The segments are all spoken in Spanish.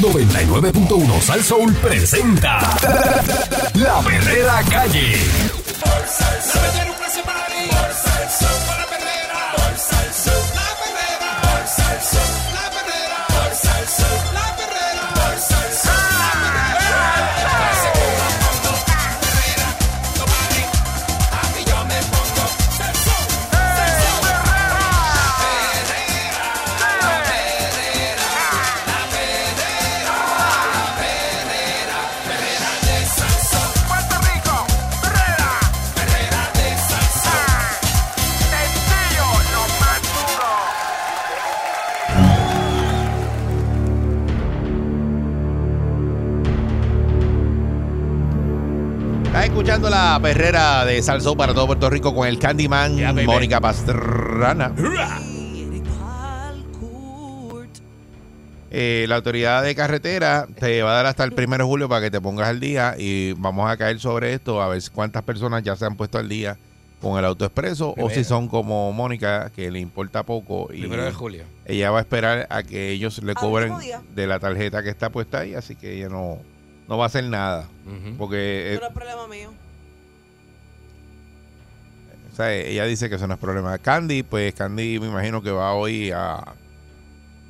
99.1 Sal Soul presenta La Verdadera Calle. Puerto la perrera de Salsó para todo Puerto Rico con el Candyman Yeah. Mónica Pastrana. Eh, la autoridad de carretera te va a dar hasta el 1 de julio para que te pongas al día y vamos a caer sobre esto a ver cuántas personas ya se han puesto al día con el autoexpreso o Primero. si son como Mónica que le importa poco y Primero de julio. ella va a esperar a que ellos le cobren de la tarjeta que está puesta ahí, así que ella no, no va a hacer nada Ujú. porque eh, Eso no es problema mío. Sea, ella dice que eso no es problema. Candy, pues Candy me imagino que va hoy a,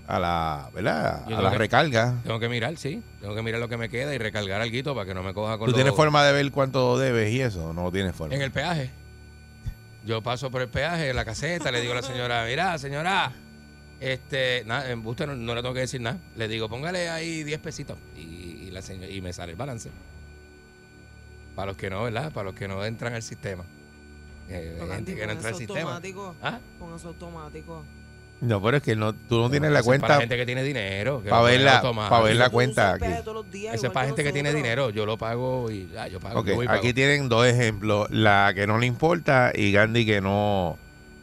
a la, ¿verdad? A la que- recarga. Tengo que mirar, sí. Tengo que mirar lo que me queda y recargar algo para que no me coja con ¿Tú tienes forma de ver cuánto debes y eso? No tienes forma. En el peaje. Yo paso por el peaje, en la caseta, le digo a la señora, mira, señora, este, nada, en buste no, no le tengo que decir nada. Le digo, póngale ahí 10 pesitos y, y la señora, y me sale el balance. Para los que no, ¿verdad? Para los que no entran al sistema. Eh, hay gente que no entra al sistema. ¿Ah? Con eso automático. No, pero es que no, tú no tienes la es Para cuenta gente que tiene dinero. que para ver la, automático. para ver la cuenta el aquí. peaje todos los días, Eso es para gente que tiene dinero. Yo lo pago y ya, yo pago. Ok, yo voy y pago. aquí tienen dos ejemplos. La que no le importa y Gandhi que no,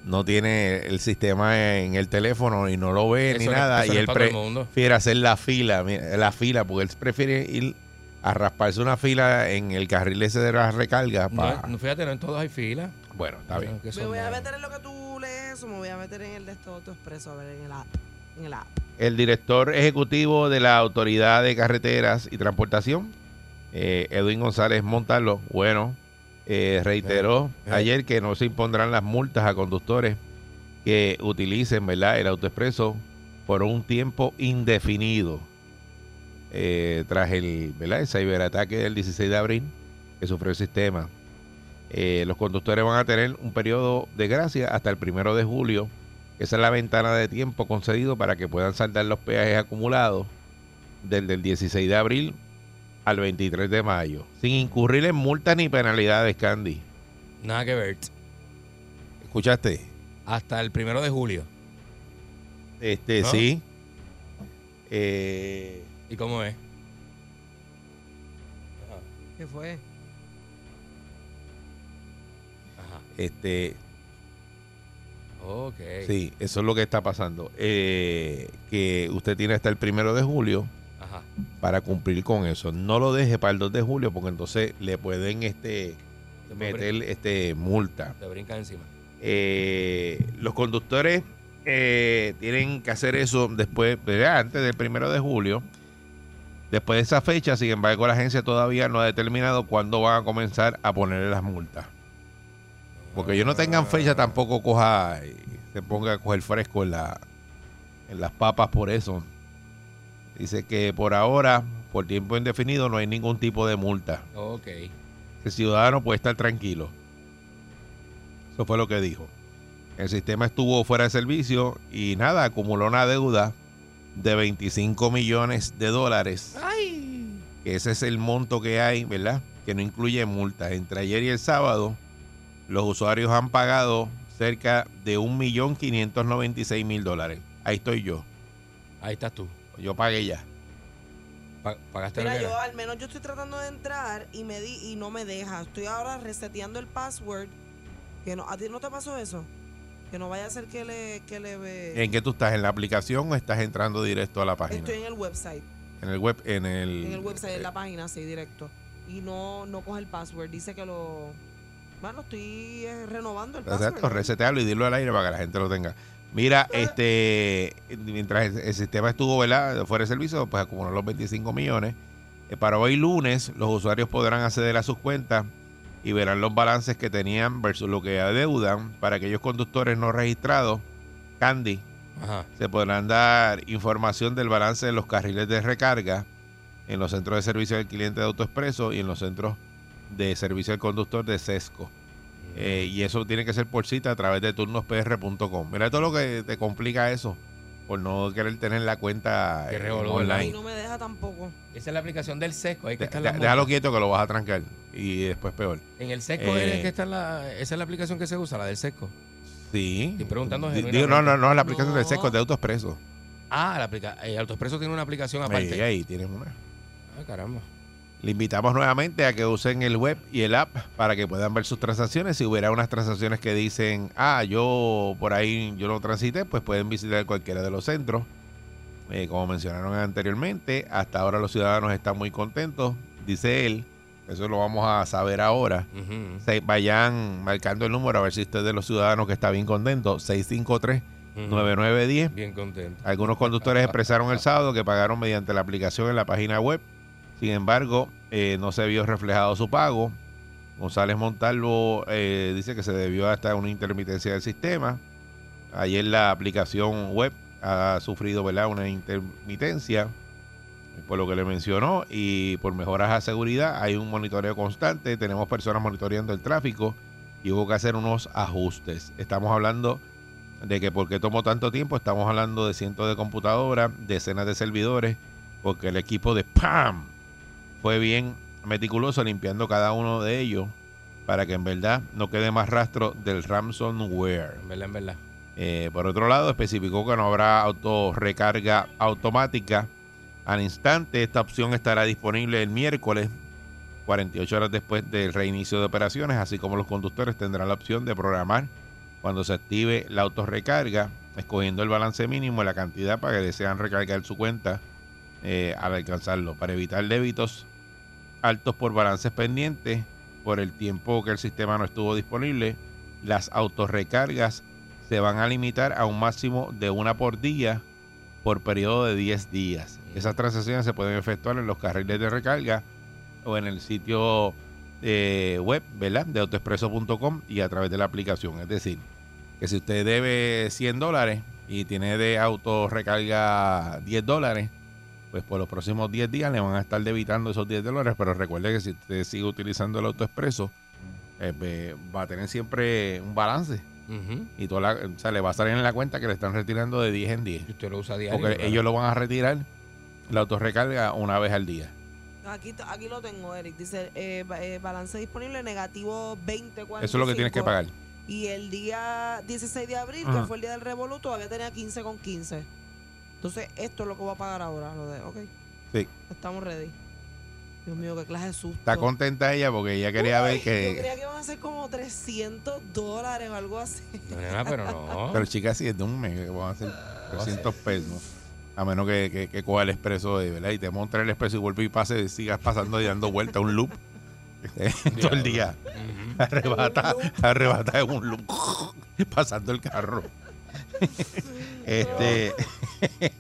no tiene el sistema en el teléfono y no lo ve Eso ni nada. y él para prefiere hacer la fila, mira, la fila, porque él prefiere ir a rasparse una fila en el carril ese de la recarga. No, pa- no, fíjate, no en todos hay fila. Bueno, está bien. Me voy a meter en lo que tú lees eso, me voy a meter en el de esto autoexpreso, a ver, en el app. En el app. El director ejecutivo de la Autoridad de Carreteras y Transportación, eh, Edwin González Montalvo, bueno, eh, reiteró Eh, eh. ayer que no se impondrán las multas a conductores que utilicen ¿verdad? el autoexpreso por un tiempo indefinido. Eh, tras el, ¿verdad? el ciberataque del 16 de abril que sufrió el sistema. Eh, los conductores van a tener un periodo de gracia hasta el primero de julio. Esa es la ventana de tiempo concedido para que puedan saldar los peajes acumulados desde el 16 de abril al 23 de mayo, sin incurrir en multas ni penalidades, Candy. Nada que ver. ¿Escuchaste? Hasta el primero de julio. Este, ¿No? sí. Eh, ¿Y cómo es? ¿Qué fue? Este, Ok. sí, eso es lo que está pasando. Eh, que usted tiene hasta el primero de julio Ajá. para cumplir con eso. No lo deje para el 2 de julio porque entonces le pueden este Te meter este multa. Te brinca encima. Eh, los conductores eh, tienen que hacer eso después, antes del primero de julio. Después de esa fecha, sin embargo, la agencia todavía no ha determinado cuándo van a comenzar a ponerle las multas. Porque ellos no tengan fecha, tampoco coja y se ponga a coger fresco en, la, en las papas por eso. Dice que por ahora, por tiempo indefinido, no hay ningún tipo de multa. Ok. El ciudadano puede estar tranquilo. Eso fue lo que dijo. El sistema estuvo fuera de servicio y nada, acumuló una deuda de 25 millones de dólares. Que ese es el monto que hay, ¿verdad? Que no incluye multas. Entre ayer y el sábado, los usuarios han pagado cerca de 1.596.000 dólares. Ahí estoy yo. Ahí estás tú. Yo pagué ya. Pa- ¿Pagaste lo Mira, yo al menos yo estoy tratando de entrar y me di y no me deja. Estoy ahora reseteando el password. Que no, ¿A ti no te pasó eso? Que no vaya a ser que le, que le ve. ¿En qué tú estás? ¿En la aplicación o estás entrando directo a la página? Estoy en el website. En el web, en el... En el website, en la página, sí, directo. Y no, no coge el password. Dice que lo. Bueno, estoy eh, renovando el password. Exacto, resetearlo y dilo al aire para que la gente lo tenga. Mira, este, mientras el, el sistema estuvo ¿verdad? fuera de servicio, pues acumuló los 25 millones. Eh, para hoy lunes, los usuarios podrán acceder a sus cuentas y verán los balances que tenían versus lo que adeudan. Para aquellos conductores no registrados, Candy, Ajá. se podrán dar información del balance de los carriles de recarga en los centros de servicio del cliente de AutoExpreso y en los centros de servicio al conductor de Sesco. Eh, y eso tiene que ser por cita a través de turnospr.com. Mira todo lo que te complica eso por no querer tener la cuenta eh, revolú, Y online. no me deja tampoco. Esa es la aplicación del sesco. Ahí que De- está de- la déjalo quieto que lo vas a trancar y después peor. En el sesco Eh, es que está la, esa es la aplicación que se usa, la del sesco. Sí. Estoy preguntando digo, no, no, no, la aplicación del. Sesco es de AutoExpreso. Ah, la aplica eh, AutoExpreso tiene una aplicación aparte. Ahí, ahí tienes una. Ah, caramba. Le invitamos nuevamente a que usen el web y el app para que puedan ver sus transacciones. Si hubiera unas transacciones que dicen, ah, yo por ahí yo no transité, pues pueden visitar cualquiera de los centros. Eh, como mencionaron anteriormente, hasta ahora los ciudadanos están muy contentos, dice él. Eso lo vamos a saber ahora. Se vayan marcando el número a ver si usted es de los ciudadanos que está bien contento. 653-9910. ujú. Bien contento. Algunos conductores expresaron el sábado que pagaron mediante la aplicación en la página web. Sin embargo, eh, no se vio reflejado su pago. González Montalvo eh, dice que se debió hasta una intermitencia del sistema. Ayer la aplicación web ha sufrido ¿verdad? una intermitencia, por lo que le mencionó, y por mejoras a seguridad hay un monitoreo constante. Tenemos personas monitoreando el tráfico y hubo que hacer unos ajustes. Estamos hablando de que por qué tomó tanto tiempo, estamos hablando de cientos de computadoras, decenas de servidores, porque el equipo de PAM fue bien meticuloso limpiando cada uno de ellos para que en verdad no quede más rastro del ransomware. En verdad, en verdad. Eh, por otro lado, especificó que no habrá autorrecarga automática al instante. Esta opción estará disponible el miércoles, 48 horas después del reinicio de operaciones, así como los conductores tendrán la opción de programar cuando se active la autorrecarga, escogiendo el balance mínimo y la cantidad para que desean recargar su cuenta eh, al alcanzarlo, para evitar débitos altos por balances pendientes por el tiempo que el sistema no estuvo disponible. Las autorrecargas se van a limitar a un máximo de una por día por periodo de 10 días. Esas transacciones se pueden efectuar en los carriles de recarga o en el sitio eh, web. De autoexpreso.com y a través de la aplicación. Es decir, que si usted debe 100 dólares y tiene de autorrecarga 10 dólares, pues por los próximos 10 días le van a estar debitando esos 10 dólares, pero recuerde que si usted sigue utilizando el autoexpreso, eh, pues, va a tener siempre un balance y toda la- o sea, le va a salir en la cuenta que le están retirando de 10 en 10. Si usted lo usa diario. Porque ellos lo van a retirar la autorrecarga una vez al día. Aquí, aquí lo tengo, Eric. Dice eh, eh, balance disponible negativo 20 Eso es lo que tienes que pagar. Y el día 16 de abril, que fue el día del Revolu, todavía tenía 15 con 15. Entonces, esto es lo que voy a pagar ahora. Lo de, ok, Sí. estamos ready. Dios mío, qué clase de susto. Está contenta ella porque ella quería ver Yo que... creía que iban a ser como 300 dólares o algo así. No, pero no. Pero chicas, si es de un mes, que van a ser 300 pesos. A menos que, que, que coja el expreso de, ¿verdad? Y te monta el expreso y vuelve y pase, y sigas pasando y dando vuelta un loop. Todo el día. Arrebata, arrebata en un loop. pasando el carro. este.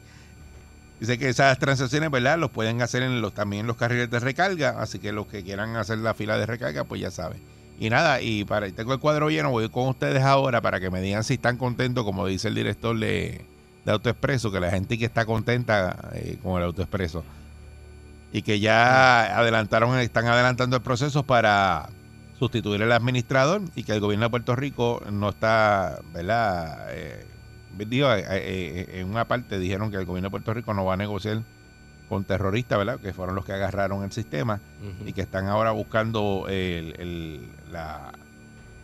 Dice que esas transacciones, ¿verdad? Los pueden hacer en los, también en los carriles de recarga. Así que los que quieran hacer la fila de recarga, pues ya saben. Y nada, y para tengo el cuadro lleno, voy con ustedes ahora para que me digan si están contentos, como dice el director de, de AutoExpreso, que la gente que está contenta eh, con el AutoExpreso. Y que ya adelantaron, están adelantando el proceso para sustituir al administrador y que el gobierno de Puerto Rico no está, ¿verdad? Eh, digo, eh, eh, en una parte dijeron que el gobierno de Puerto Rico no va a negociar con terroristas, ¿verdad? Que fueron los que agarraron el sistema y que están ahora buscando el- el- la,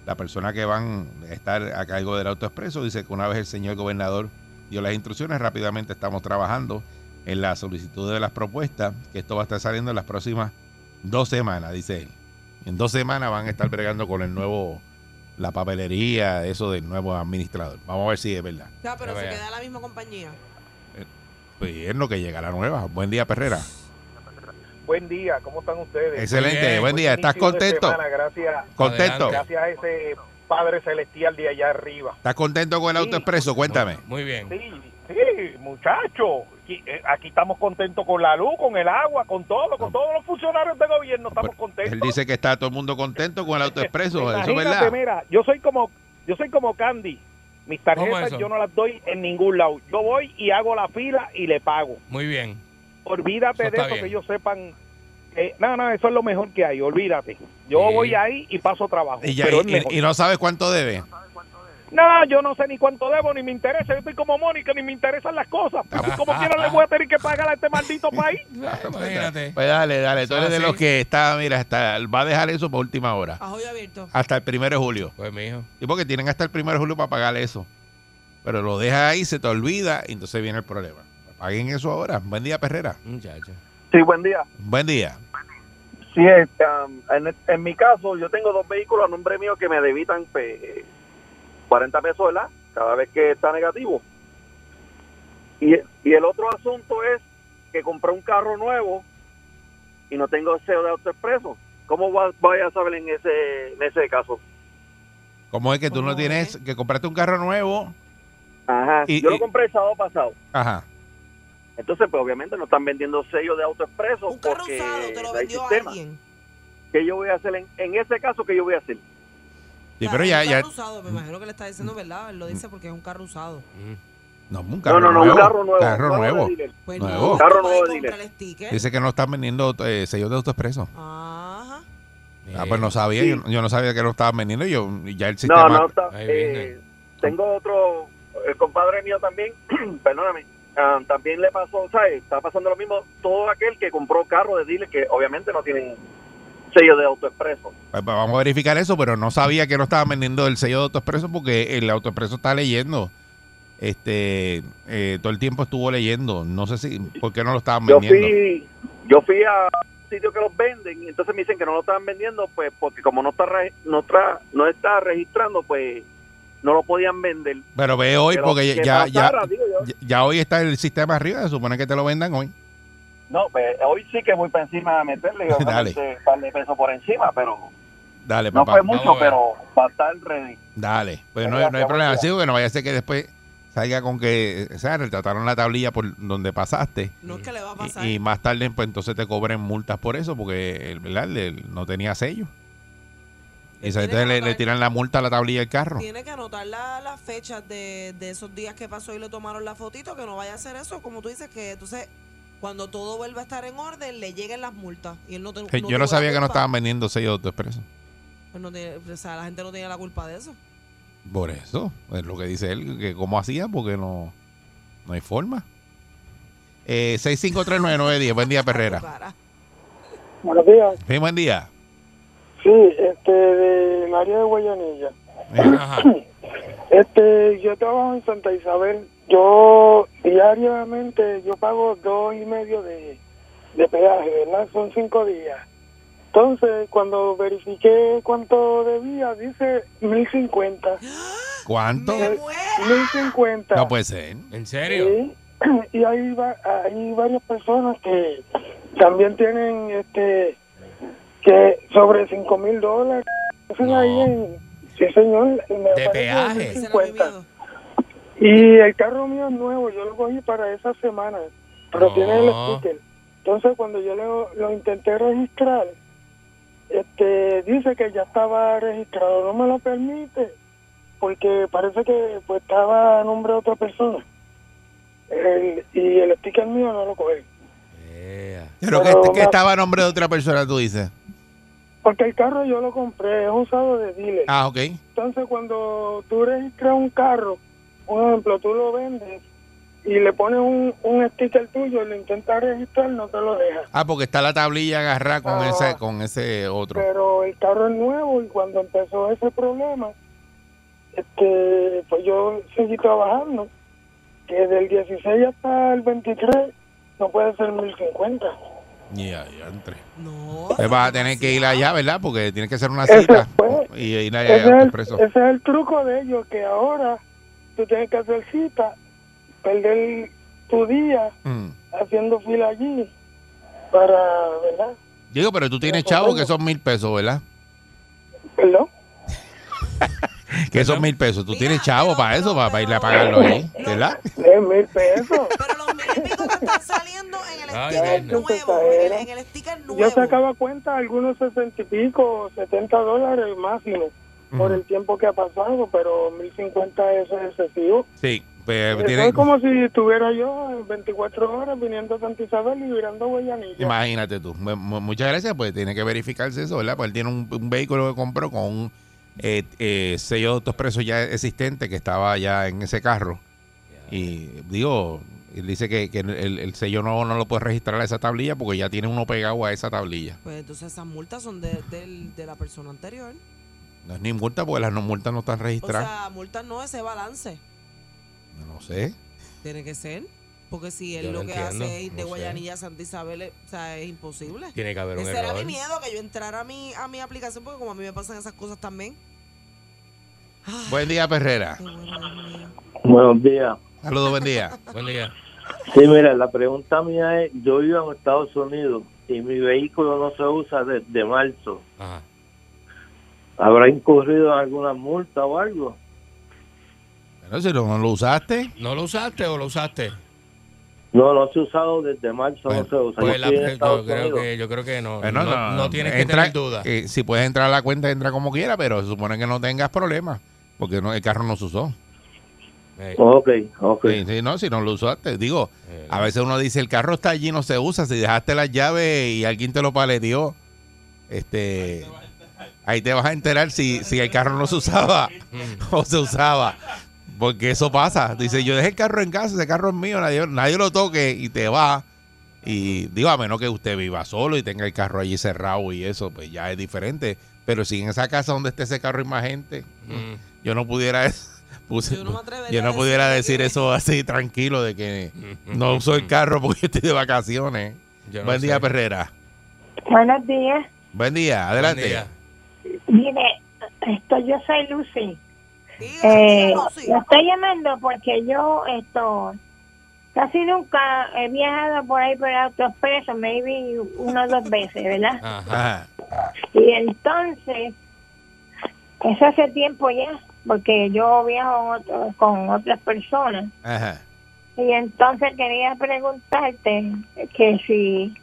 la persona que van a estar a cargo del autoexpreso. Dice que una vez el señor gobernador dio las instrucciones, rápidamente estamos trabajando en la solicitud de las propuestas, que esto va a estar saliendo en las próximas dos semanas, dice él. En dos semanas van a estar bregando con el nuevo, la papelería, eso del nuevo administrador. Vamos a ver si es verdad. Ya, pero se queda la misma compañía. Pues es lo que llega la nueva. Buen día, Perrera. Buen día, ¿cómo están ustedes? Excelente, bien. buen día. ¿Estás contento? semana, gracias, Contento. Gracias a ese Padre Celestial de allá arriba. ¿Estás contento con el Sí. autoexpreso? Cuéntame. Muy bien. Sí, sí, muchacho. Aquí, eh, aquí estamos contentos con la luz, con el agua, con todo, con todos los funcionarios de gobierno estamos Pues, contentos. Él dice que está todo el mundo contento con el autoexpreso. Eso es Imagínate, verdad. mira, yo soy como yo soy como Candy. Mis ¿Cómo tarjetas yo no las doy en ningún lado. Yo voy y hago la fila y le pago. Muy bien. Olvídate Eso de eso, bien. que ellos sepan. que- no, no, eso es lo mejor que hay, olvídate. Yo Sí. voy ahí y paso trabajo. Y, ya- pero y no sabes cuánto debe. No, yo no sé ni cuánto debo, ni me interesa. Yo estoy como Mónica, ni me interesan las cosas. Así como quiera le voy a tener que pagar a este maldito país. Imagínate. Pues dale, dale. Tú Eso eres de los que está, mira, hasta, va a dejar eso por última hora. Abierto. Hasta el primero de julio. Pues, mijo. Y porque tienen hasta el primero de julio para pagar eso. Pero lo dejas ahí, se te olvida y entonces viene el problema. Paguen eso ahora. Buen día, Perrera. Muchacho. Sí, buen día. Buen día. Sí, este, um, en, en mi caso, yo tengo dos vehículos a nombre mío que me debitan pues, 40 pesos, ¿verdad? Cada vez que está negativo. Y, y el otro asunto es que compré un carro nuevo y no tengo SEO de AutoExpreso. ¿Cómo va- voy a saber en ese, en ese caso? ¿Cómo es que tú no ¿Cómo tienes, que compraste un carro nuevo? Ajá. Y- yo y- lo compré el sábado pasado. Ajá. Entonces, pues obviamente no están vendiendo sellos de AutoExpreso Un carro porque usado te lo hay vendió sistema. alguien. ¿Qué yo voy a hacer en, en ese caso? ¿Qué yo voy a hacer? Sí, pero ya, un ya. carro usado, me imagino que le está diciendo verdad. Él lo dice porque es un carro usado. No, un No, carro no, no, nuevo. un carro nuevo. Carro nuevo de nuevo. Pues Nuevo. no, Carro nuevo de. Dice que no están vendiendo eh, sellos de autoexpreso. Ajá. Ah, pues no sabía. Sí. Yo, yo no sabía que lo estaban vendiendo. Yo, y ya el sistema. No, no, está, Ahí eh, tengo otro, el compadre mío también, perdóname, ah, también le pasó, ¿sabes? Está pasando lo mismo todo aquel que compró carro de dealer que obviamente no tienen sello de autoexpreso. Pues vamos a verificar eso, pero no sabía que no estaban vendiendo el sello de autoexpreso porque el autoexpreso está leyendo. Este, eh, todo el tiempo estuvo leyendo. No sé si, ¿por qué no lo estaban Yo vendiendo? fui, yo fui a un sitio que los venden y entonces me dicen que no lo estaban vendiendo, pues porque como no está, no, tra- no está registrando, pues no lo podían vender. Pero ve hoy porque que ya, pasara, yo. ya, ya hoy está el sistema arriba. Se supone que te lo vendan hoy. No, pues hoy sí que voy para encima a meterle Dale. obviamente, un par de pesos por encima, pero Dale, no papá. fue mucho, ver. pero va a estar ready. Dale. Pues no, no hay problema. Sí, que no vaya a ser que después salga con que, o sea, retrataron la tablilla por donde pasaste. No es que le va a pasar. Y, y más tarde, pues entonces te cobren multas por eso, porque el, ¿verdad? El- no tenía sello. Y entonces le, le tiran la multa a la tablilla del carro. Tiene que anotar la- las fechas de, de esos días que pasó y le tomaron la fotito, que no vaya a hacer eso, como tú dices, que entonces cuando todo vuelva a estar en orden, le lleguen las multas. Y él no, te- Que no Yo no sabía que no estaban vendiendo sello de autoexpreso. Pues no tiene- o sea, la gente no tiene la culpa de eso. Por eso, es lo que dice él, que cómo hacía, porque no, no hay forma. Eh, 6539910, buen día, Perrera. Buenos días. Sí, buen día. Sí, este, del área de Guayanilla. Eh, Ajá. Este, yo trabajo en Santa Isabel. Yo diariamente yo pago dos y medio de, de peaje, ¿verdad? Son cinco días. Entonces, cuando verifiqué cuánto debía, dice mil cincuenta. ¿Cuánto? Me muero. Mil cincuenta. No puede ser. ¿En serio? Sí. Y hay, va- hay varias personas que también tienen este que sobre cinco mil dólares. Hacen No. ahí en, sí señor, me De peaje. Ese era mi 50. miedo. Y el carro mío es nuevo, yo lo cogí para esa semana, pero No. tiene el sticker. Entonces cuando yo lo, lo intenté registrar, este dice que ya estaba registrado, no me lo permite, porque parece que pues estaba a nombre de otra persona. El- y el sticker mío no lo coge. Yeah. Pero que, Pero que me- estaba a nombre de otra persona, tú dices. Porque el carro yo lo compré, es usado de dealer. Ah, ok. Entonces, cuando tú registras un carro, un ejemplo, tú lo vendes y le pones un, un sticker tuyo y lo intentas registrar, no te lo deja. Ah, porque está la tablilla agarrada con, Ah. ese, con ese otro. Pero el carro es nuevo y cuando empezó ese problema, este, pues yo seguí trabajando. Que del 16 hasta el 23 no puede ser 1050. Ya, ya entré. No. Pues vas a tener que ir allá, ¿verdad? Porque tienes que hacer una Ese cita y ir allá Ese a es, el, Autoexpreso. ese es el truco de ellos, que ahora tú tienes que hacer cita, perder tu día Mm. haciendo fila allí para, ¿verdad? Digo, pero tú tienes Eso chavo tengo. que son mil pesos, ¿verdad? ¿Perdón? que esos mil pesos. Tú tienes chavo para eso, para, para irle a pagarlo ahí, ¿verdad? Tres mil pesos. Pero los mil están saliendo en el sticker nuevo. En el, en el sticker nuevo. Yo sacaba cuenta algunos sesenta y pico, setenta dólares máximo por el tiempo que ha pasado, pero mil cincuenta es excesivo. Sí, pues tiene, es como si estuviera yo en 24 horas viniendo a Santa Isabel y virando Guayanilla. imagínate tú. Mu- mu- Muchas gracias, pues tiene que verificarse eso, ¿verdad? Pues él tiene un, un vehículo que compró con un eh, eh, sello de autoexpreso ya existente que estaba ya en ese carro. Y digo, él dice que, que el, el sello nuevo no lo puede registrar a esa tablilla porque ya tiene uno pegado a esa tablilla. Pues entonces esas multas son de, del- de la persona anterior. No es ni multa porque las no multas no están O registradas. sea, multas no ese balance. no sé. Tiene que ser. Porque si él Yo lo no que entiendo, hace es ir de no sé. Guayanilla a Santa Isabel, eh, o sea, es imposible. Tiene que haber un Ese era mi error. miedo, que yo entrara a mi, a mi aplicación, porque como a mí me pasan esas cosas también. Ay, Buen día, Perrera. Buenos días. Saludos, buen día. Buen día. Sí, mira, la pregunta mía es, yo vivo en Estados Unidos y mi vehículo no se usa desde marzo. Ajá. ¿Habrá incurrido en alguna multa o algo? Bueno, si no, no lo usaste, ¿No lo usaste o lo usaste? No, no se ha usado desde marzo, Bueno, no se usa. Pues yo la- creo que, yo creo que no. Bueno, no, no, no tienes que tener duda. eh, si puedes entrar a la cuenta, entra como quiera, pero se supone que no tengas problemas, porque no, el carro no se usó. Eh, Ok, ok. Sí, sí, no, si no lo usaste. Digo, eh, a veces uno dice, el carro está allí, no se usa. Si dejaste las llaves y alguien te lo paleteó, este, ahí te vas a enterar si, si el carro no se usaba o se usaba. Porque eso pasa. Dice, yo dejé el carro en casa, ese carro es mío, nadie, nadie lo toque y te va. Y digo, a menos que usted viva solo y tenga el carro allí cerrado y eso, pues ya es diferente. Pero si en esa casa donde esté ese carro hay más gente, mm, yo no pudiera puse- Yo no me yo pudiera decir eso así tranquilo de que no uso el carro porque estoy de vacaciones. No Buen día. Perrera. Buenos días. Buen día, adelante. Buen día. Mire, esto yo soy Lucy. Diga, Eh, diga, Lucy. lo estoy llamando porque yo esto casi nunca he viajado por ahí por autoexpreso, maybe una o dos veces, ¿verdad? Ajá. Y entonces, eso hace tiempo ya, porque yo viajo con, otro- con otras personas. Ajá. Y entonces quería preguntarte que si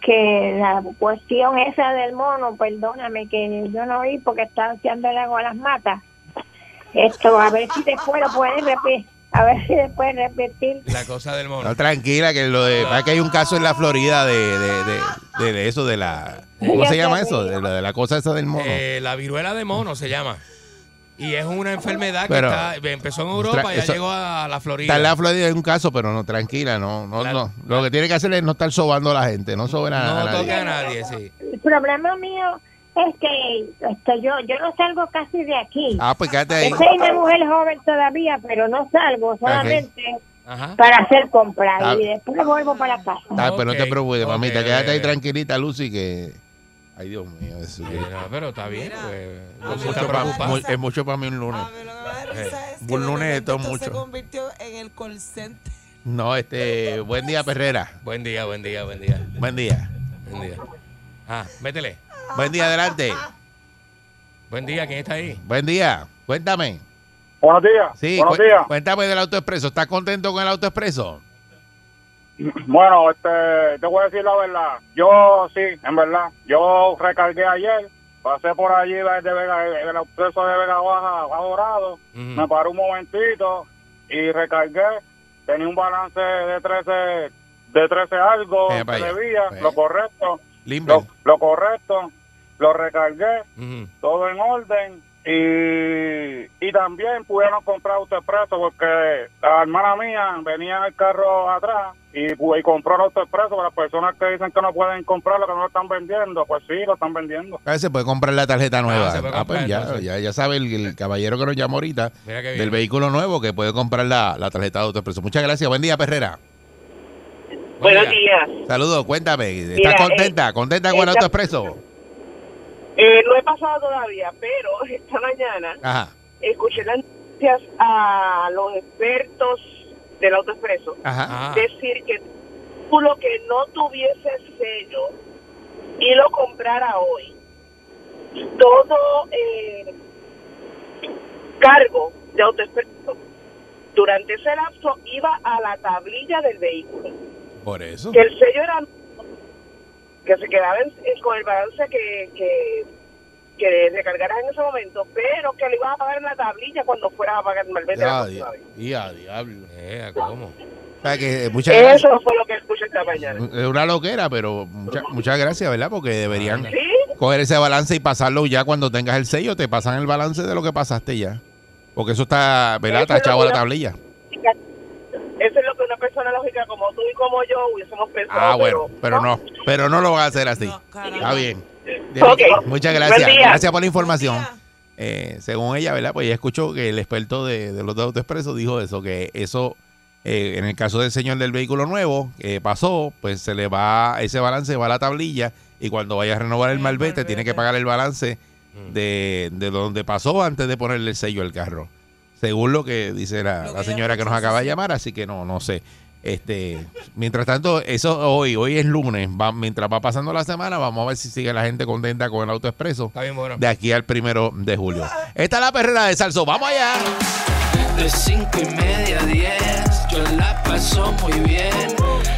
que la cuestión esa del mono, perdóname que yo no oí porque estaba echando el agua a las matas. Esto, a ver si después lo puedes repetir, a ver si después repetir. La cosa del mono. No, tranquila, que lo de. que hay un caso en la Florida de, de, de, de- de eso, de la. ¿Cómo se llama eso? De, la- de la cosa esa del mono. Eh, la viruela de mono se llama. Y es una enfermedad que Pero- está, empezó en Europa y ya eso- llegó a la Florida. Está en la Florida hay un caso, pero no, tranquila, no, no, La- no. Lo que tiene que hacer es no estar sobando a la gente, no soben a, a no toque nadie. a nadie, sí. El problema mío es que esto, yo yo no salgo casi de aquí. Ah, pues quédate ahí. Yo soy una mujer joven todavía, pero no salgo solamente Ajá. para hacer compras Ah. y después vuelvo para casa. Ah, pues no te preocupes, mamita, quédate ahí tranquilita, Lucy, que. Ay, Dios mío, eso. No, pero está bien, Mira, pues. a No mí se lo está que me preocupado. mu- es mucho para mí un lunes. A mí lo que me da risa es que Un lunes de repente todo esto mucho. se convirtió en el call center. No, este. Buen día, Perrera. Buen día, buen día, buen día. Buen día. Buen día. Ah, métele. Buen día, adelante. Buen día, ¿quién está ahí? Buen día. Cuéntame. Buenos días. Sí, Buenos cu- días. cuéntame del autoexpreso. ¿Estás contento con el autoexpreso? Bueno, este, te voy a decir la verdad. Yo sí, en verdad. Yo recargué ayer, pasé por allí desde Vega, el expreso de Vega Baja a Dorado, me paré un momentito y recargué. Tenía un balance de 13, de 13 algo Eh, que vaya. debía, lo correcto, lo, lo correcto, lo recargué, todo en orden y, y también pudieron comprar autoexpreso porque la hermana mía venía en el carro atrás y, y compró el autoexpreso para las personas que dicen que no pueden comprarlo, que no lo están vendiendo, pues sí, lo están vendiendo. A ver, se puede comprar la tarjeta nueva. se puede Ah, pues ya, ya, ya sabe el, el caballero que nos llamó ahorita del vehículo nuevo que puede comprar la, la tarjeta de autoexpreso. Muchas gracias. Buen día, Perrera. Buen Buenos día. días. Saludos, cuéntame. ¿Estás Mira, contenta? ¿Contenta con el autoexpreso? Eh, no he pasado todavía, pero esta mañana Ajá, escuché las noticias a los expertos del autoexpreso ajá. Ah, decir que tú lo que no tuviese sello y lo comprara hoy, todo, eh, cargo de autoexpreso durante ese lapso iba a la tablilla del vehículo. Por eso. Que el sello era que se quedaba en- en- con el balance que, que, que recargaras en ese momento, pero que le ibas a pagar en la tablilla cuando fueras a pagar el malvete Ya, ya, diablo. Eh, ¿Cómo? O sea, que muchas gracias. Eso fue lo que escuché esta mañana. Es una loquera, pero mucha- muchas gracias, ¿verdad? Porque deberían Sí, coger ese balance y pasarlo ya cuando tengas el sello, te pasan el balance de lo que pasaste ya. Porque eso está, ¿verdad? Eso es lo Tachado a la tablilla. eso es lo que una persona lógica como tú y como yo hubiésemos pensado. Ah, bueno, pero no, pero no lo van a hacer así. No. Está bien. Ok. Muchas gracias. Gracias por la información. Eh, según ella, ¿verdad? Pues ella escuchó que el experto de, de los de AutoExpreso dijo eso, que eso, eh, en el caso del señor del vehículo nuevo, que pasó, pues se le va, ese balance va a la tablilla y cuando vaya a renovar el malvete tiene que pagar el balance de, de donde pasó antes de ponerle el sello al carro. Según lo que dice la, que señora que nos acaba de llamar, así que no, no sé. Este, mientras tanto, eso hoy, hoy es lunes, va, mientras va pasando la semana, vamos a ver si sigue la gente contenta con el AutoExpreso Está bien bueno. de aquí al primero de julio. Esta es la perrera de Salso. ¡Vamos allá! De cinco y media a diez, yo la paso muy bien.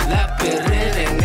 La perrera en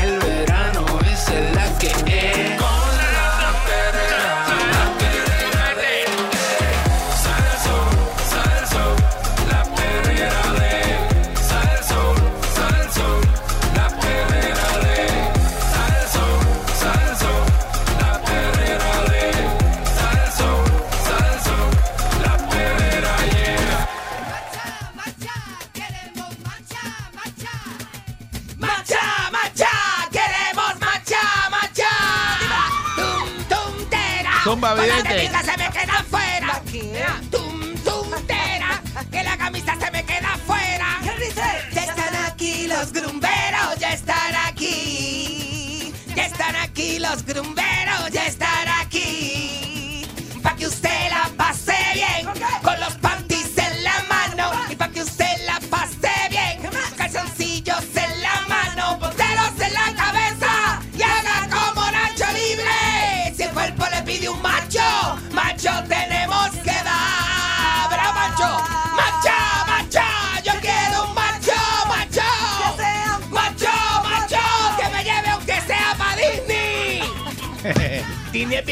tera. Zumba, Con bebidas se me quedan fuera. ¿La? Tum, tum, tera. Que la camisa se me queda fuera. Ya están aquí los grumberos, ya están aquí. Ya están aquí los grumberos, ya están aquí. Pa' que usted la pase bien, con los panties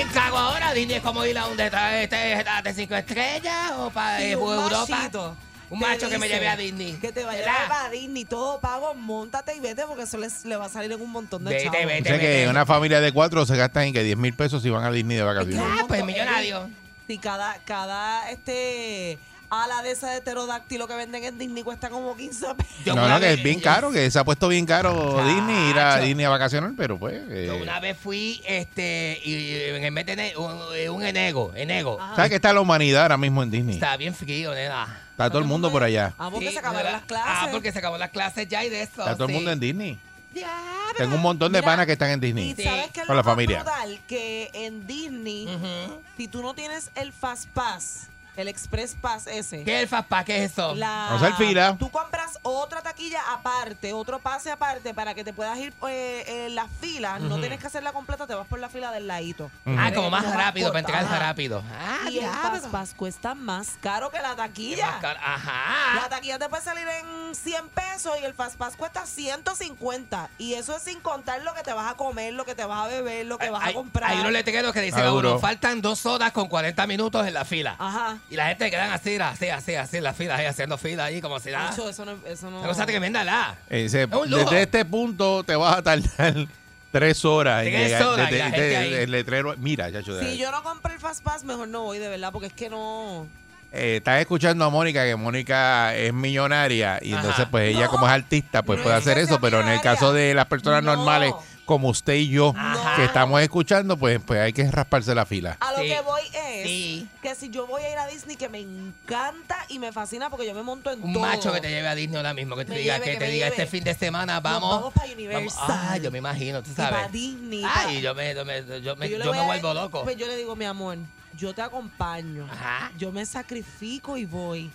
Bien cago ahora. Disney es como ir a un de, este, de cinco estrellas o para Sí, un Europa. Un macho que me lleve a Disney. Que te vaya a Disney, todo pago, montate y vete porque eso les, le va a salir en un montón de Vete, chavos. vete. O sea que una familia de cuatro se gastan en que 10 mil pesos si van a Disney de vacaciones. Ah, pues millonario. Si cada, cada este ala de esa de pterodáctilo que venden en Disney cuesta como 15 pesos. No, no, que es bien caro, que se ha puesto bien caro Chacho. Disney, ir a Disney a vacacionar, pero pues... eh, Yo una vez fui, este, y, y en vez de un, un enego, enego. ¿Sabes que está la humanidad ahora mismo en Disney? Está bien frío, nena. Está todo el mundo por allá. Ah, porque Sí, se acabaron las clases. Ah, porque se acabó las clases ya y de eso. Está todo el sí. mundo en Disney. Diablo. Tengo un montón de Mira, panas que están en Disney. ¿Y sabes qué es Con lo la más familia. brutal? Que en Disney, Ujú. si tú no tienes el Fast Pass, el Express Pass ese, ¿Qué es el Fastpack? ¿Qué es eso? la- No hacer fila. Tú compras otra taquilla aparte, otro pase aparte para que te puedas ir eh, en las filas. No Ujú. tienes que hacerla completa, te vas por la fila del ladito. Ah, como más Como rápido, para entregar ajá. rápido. Ah, Y el. Fast Pass cuesta más caro que la más taquilla. caro. Ajá. La taquilla te puede salir en 100 pesos y el Fast Pass cuesta 150. Y eso es sin contar lo que te vas a comer, lo que te vas a beber, lo que vas a comprar. hay unos letreros que dicen uno, faltan dos horas con 40 minutos en la fila. Ajá. Y la gente quedan así, así, así, así en la fila, ahí haciendo fila ahí como si nada. Nacho, eso no, eso no. Una cosa tremenda, la. Eh, Es un lujo. desde este punto te vas a tardar tres horas en llegar. horas, desde- desde- ahí. el letrero, mira, chacho, Si yo no compré el Fast Pass, mejor no voy, de verdad, porque es que no. eh, estás escuchando a Mónica, que Mónica es millonaria y Ajá. entonces pues ella No, como es artista pues no puede hacer eso, pero en el caso de las personas No. normales como usted y yo Ajá. que estamos escuchando, pues, pues hay que rasparse la fila. A lo Sí. que voy es Sí. que si yo voy a ir a Disney, que me encanta y me fascina porque yo me monto en Un todo. macho que te lleve a Disney ahora mismo, que te Me diga, lleve, que, que te diga lleve. este fin de semana Nos vamos. vamos para vamos- Universal. Ah, yo me imagino, tú y para sabes. Disney. Ay, yo me, yo me, yo me, yo me a- vuelvo loco. Pues yo le digo, mi amor, yo te acompaño. Ajá. Yo me sacrifico y voy.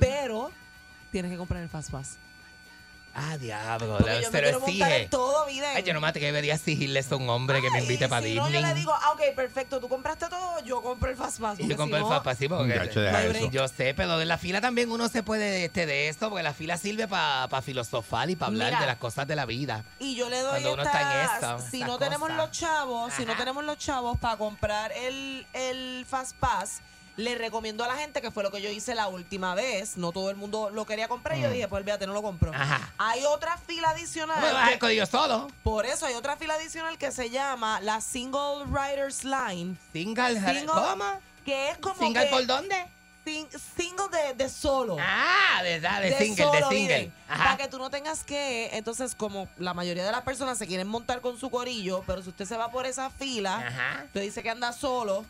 Pero tienes que comprar el Fast Pass. Ah, diablo. Porque la- yo se me lo quiero montar exige. en todo, miren. Ay, yo no me exigirle eso a un hombre que me Ay, invite para si no, Disney. yo le digo, ah, ok, perfecto, tú compraste todo, yo compro el Fast Pass. Porque yo compré si el no- Fast Pass, sí, porque Muchacho, deja eso. yo sé, pero de la fila también uno se puede este, de esto, porque la fila sirve para filosofar y para hablar Mira. de las cosas de la vida. Y yo le doy Cuando uno estas- está en esa- si esa no tenemos cosa. los chavos, si no Ajá. tenemos los chavos para comprar el, el Fast Pass, le recomiendo a la gente que fue lo que yo hice la última vez. No todo el mundo lo quería comprar. Y yo dije, pues olvídate, no lo compro. Mm. Ajá. Hay otra fila adicional. Me bajas que- el código solo. por eso hay otra fila adicional que se llama la Single Riders Line. Single, Single- ¿cómo? Que es como ¿Single que- por dónde? Sing- single de, de solo. Ah, verdad, de, de single, solo, de single. Ajá. Para que tú no tengas que, entonces como la mayoría de las personas se quieren montar con su corillo, pero si usted se va por esa fila, Ajá. usted dice que anda solo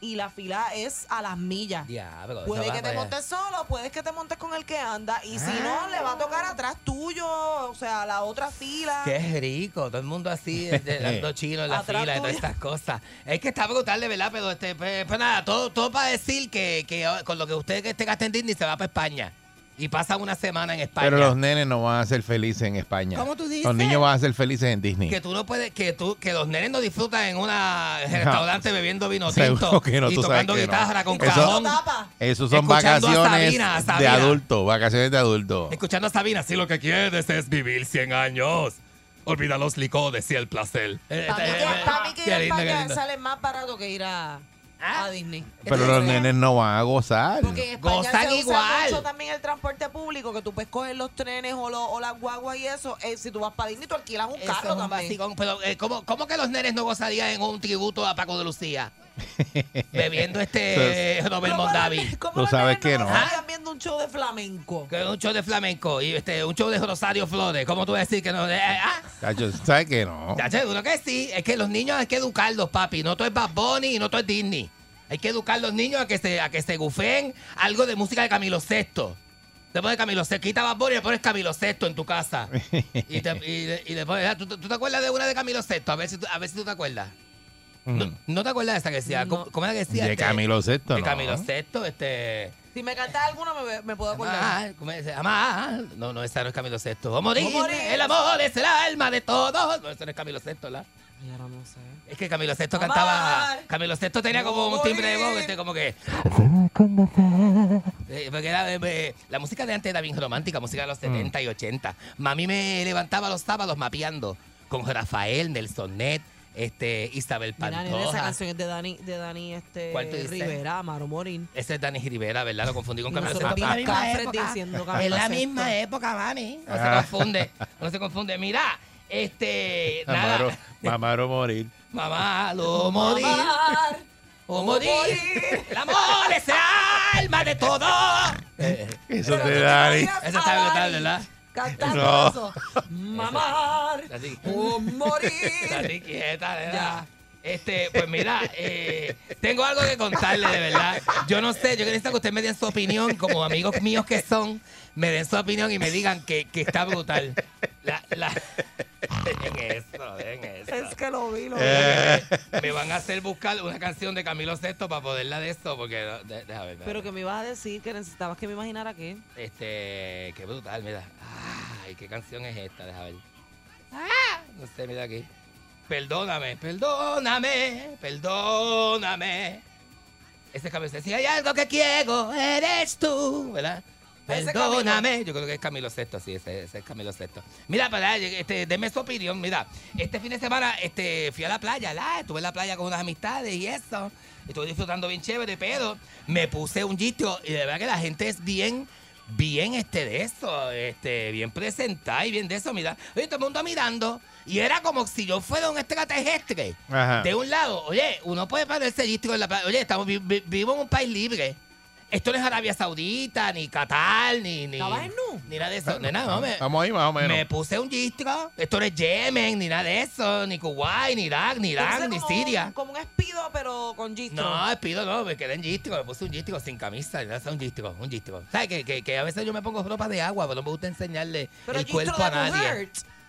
y la fila es a las millas. Diablo, eso Puede va que te para montes solo, puedes que te montes con el que anda y si Ah. no, le va a tocar atrás tuyo, o sea, la otra fila. Qué rico, todo el mundo así, este, dando chino en la Atrás fila y todas tuyo. estas cosas. Es que está brutal, de verdad, pero este, pues, pues nada, todo, todo para decir que, que con lo que usted que esté gasta en Disney se va para España. Y pasa una semana en España. Pero los nenes no van a ser felices en España. ¿Cómo tú dices? Los niños van a ser felices en Disney. que tú no puedes, que tú, que los nenes no disfrutan en una restaurante bebiendo vino tinto que no, y tocando no. guitarra con Eso- cajón. Esos son Escuchando a vacaciones Sabina, a de adultos, vacaciones de adultos. escuchando a Sabina, si lo que quieres es vivir 100 años, olvida los licores y el placer. Eh, Para mí eh, que, eh, pa' mí que ir a España lindo. sale más barato que ir a. a Disney. Pero los nenes no van a gozar. Porque en España Gozan se usa igual. mucho también el transporte público, que tú puedes coger los trenes o, los- o las guaguas y eso. Eh, si tú vas para Disney, tú alquilas un Eso carro es un también. vacilón, pero eh, ¿cómo, cómo que los nenes no gozarían en un tributo a Paco de Lucía? Bebiendo este Robert ¿Cómo Mondavi. Tú sabes que no. estarían viendo un show de flamenco. Que es un show de flamenco y este un show de Rosario Flores. ¿Cómo tú vas a decir que no? Eh, ah, Chacho, ¿Sabes que no? ya seguro que sí. Es que los niños hay que educarlos, papi. No todo es Bad Bunny y no todo es Disney. Hay que educar a los niños a que se, a que se gufeen algo de música de Camilo Sesto. Te pones Camilo Sesto, quita Bad Bunny y le pones Camilo Sesto en tu casa. Y, te, y, y le pones, ah, ¿tú, tú te acuerdas de una de Camilo Sesto? A ver si tú, a ver si tú te acuerdas. No, ¿no te acuerdas de esa que decía? ¿Cómo, cómo era que decía? De Este, Camilo Sesto, De ¿no? Camilo Sesto, este... Si me cantas alguno, me, me puedo acordar. Amar, ¿cómo es? Amar. No, no, esa no es Camilo Sesto. O morir, O morir. el amor es el alma de todos. No, esa no es Camilo Sesto, ¿la? Ay, ahora no sé. Es que Camilo Amar. cantaba. Camilo Sesto tenía como un timbre de voz, este, como que. Eh, Porque era, eh, eh, la música de antes era bien romántica, música de los 70 y 80. Mami me levantaba los sábados mapeando con Rafael, Nelson Net, este, Isabel Mira, nene, esa Pantoja. canción es de Dani, de Dani este, ¿Cuál tú dices? Rivera, Amaro Morín. Ese es Dani Rivera, ¿verdad? Lo confundí con Camilo nosotros En la misma época. diciendo la misma época. No se Ah. confunde. No se confunde. Mira, este. Mamaro, Nada. mamaro morir. Mamá, lo morir. O morir. El amor es el alma de todo. Eh, Eso te da. Eso a está brutal, ¿verdad? Cantando No. eso. Mamar. Así. O morir. Estate quieta, de verdad. Este, pues mira, eh, tengo algo que contarle, de verdad. Yo no sé, yo necesito que ustedes me den su opinión, como amigos míos que son, me den su opinión y me digan que, que está brutal. La, la... Dejen eso, dejen eso. Es que lo vi, lo vi. Eh, Me van a hacer buscar una canción de Camilo Sesto para poderla de esto, porque... no, de- déjame ver, Pero que me ibas a decir que necesitabas que me imaginara qué. Este, qué brutal, mira. Ay, qué canción es esta, déjame ver. Ah, no sé, mira aquí. Perdóname, perdóname, perdóname. Ese cabeza, si hay algo que quiero, eres tú, ¿verdad? Perdóname. Yo creo que es Camilo Sexto, sí, ese, ese es Camilo Sexto. Mira, para, este, deme su opinión. Mira, este fin de semana este, fui a la playa, ¿la? estuve en la playa con unas amistades y eso. Estuve disfrutando bien chévere, pero me puse un gistro y de verdad que la gente es bien, bien este de eso, este, bien presentada y bien de eso. Mira, oye, todo el mundo mirando y era como si yo fuera un extraterrestre. Ajá. De un lado, oye, uno puede ponerse gistro en la playa. Oye, estamos vi- vi- vivimos en un país libre. Esto no es Arabia Saudita, ni Qatar, ni. ni ¿Estabas en nu? Ni nada de eso. Nena, no, me, Estamos ahí más o menos. me puse un gistro. Esto no es Yemen, ni nada de eso. Ni Kuwait, ni Irak, ni Irán, ni como Siria. un- como un espido, pero con gistro. No, pido no, me quedé en gistro, me puse un gistro sin camisa, ni nada, un gistro, un gistro. ¿Sabes? Que, que, que a veces yo me pongo ropa de agua, pero no me gusta enseñarle pero el cuerpo a nadie. mujer.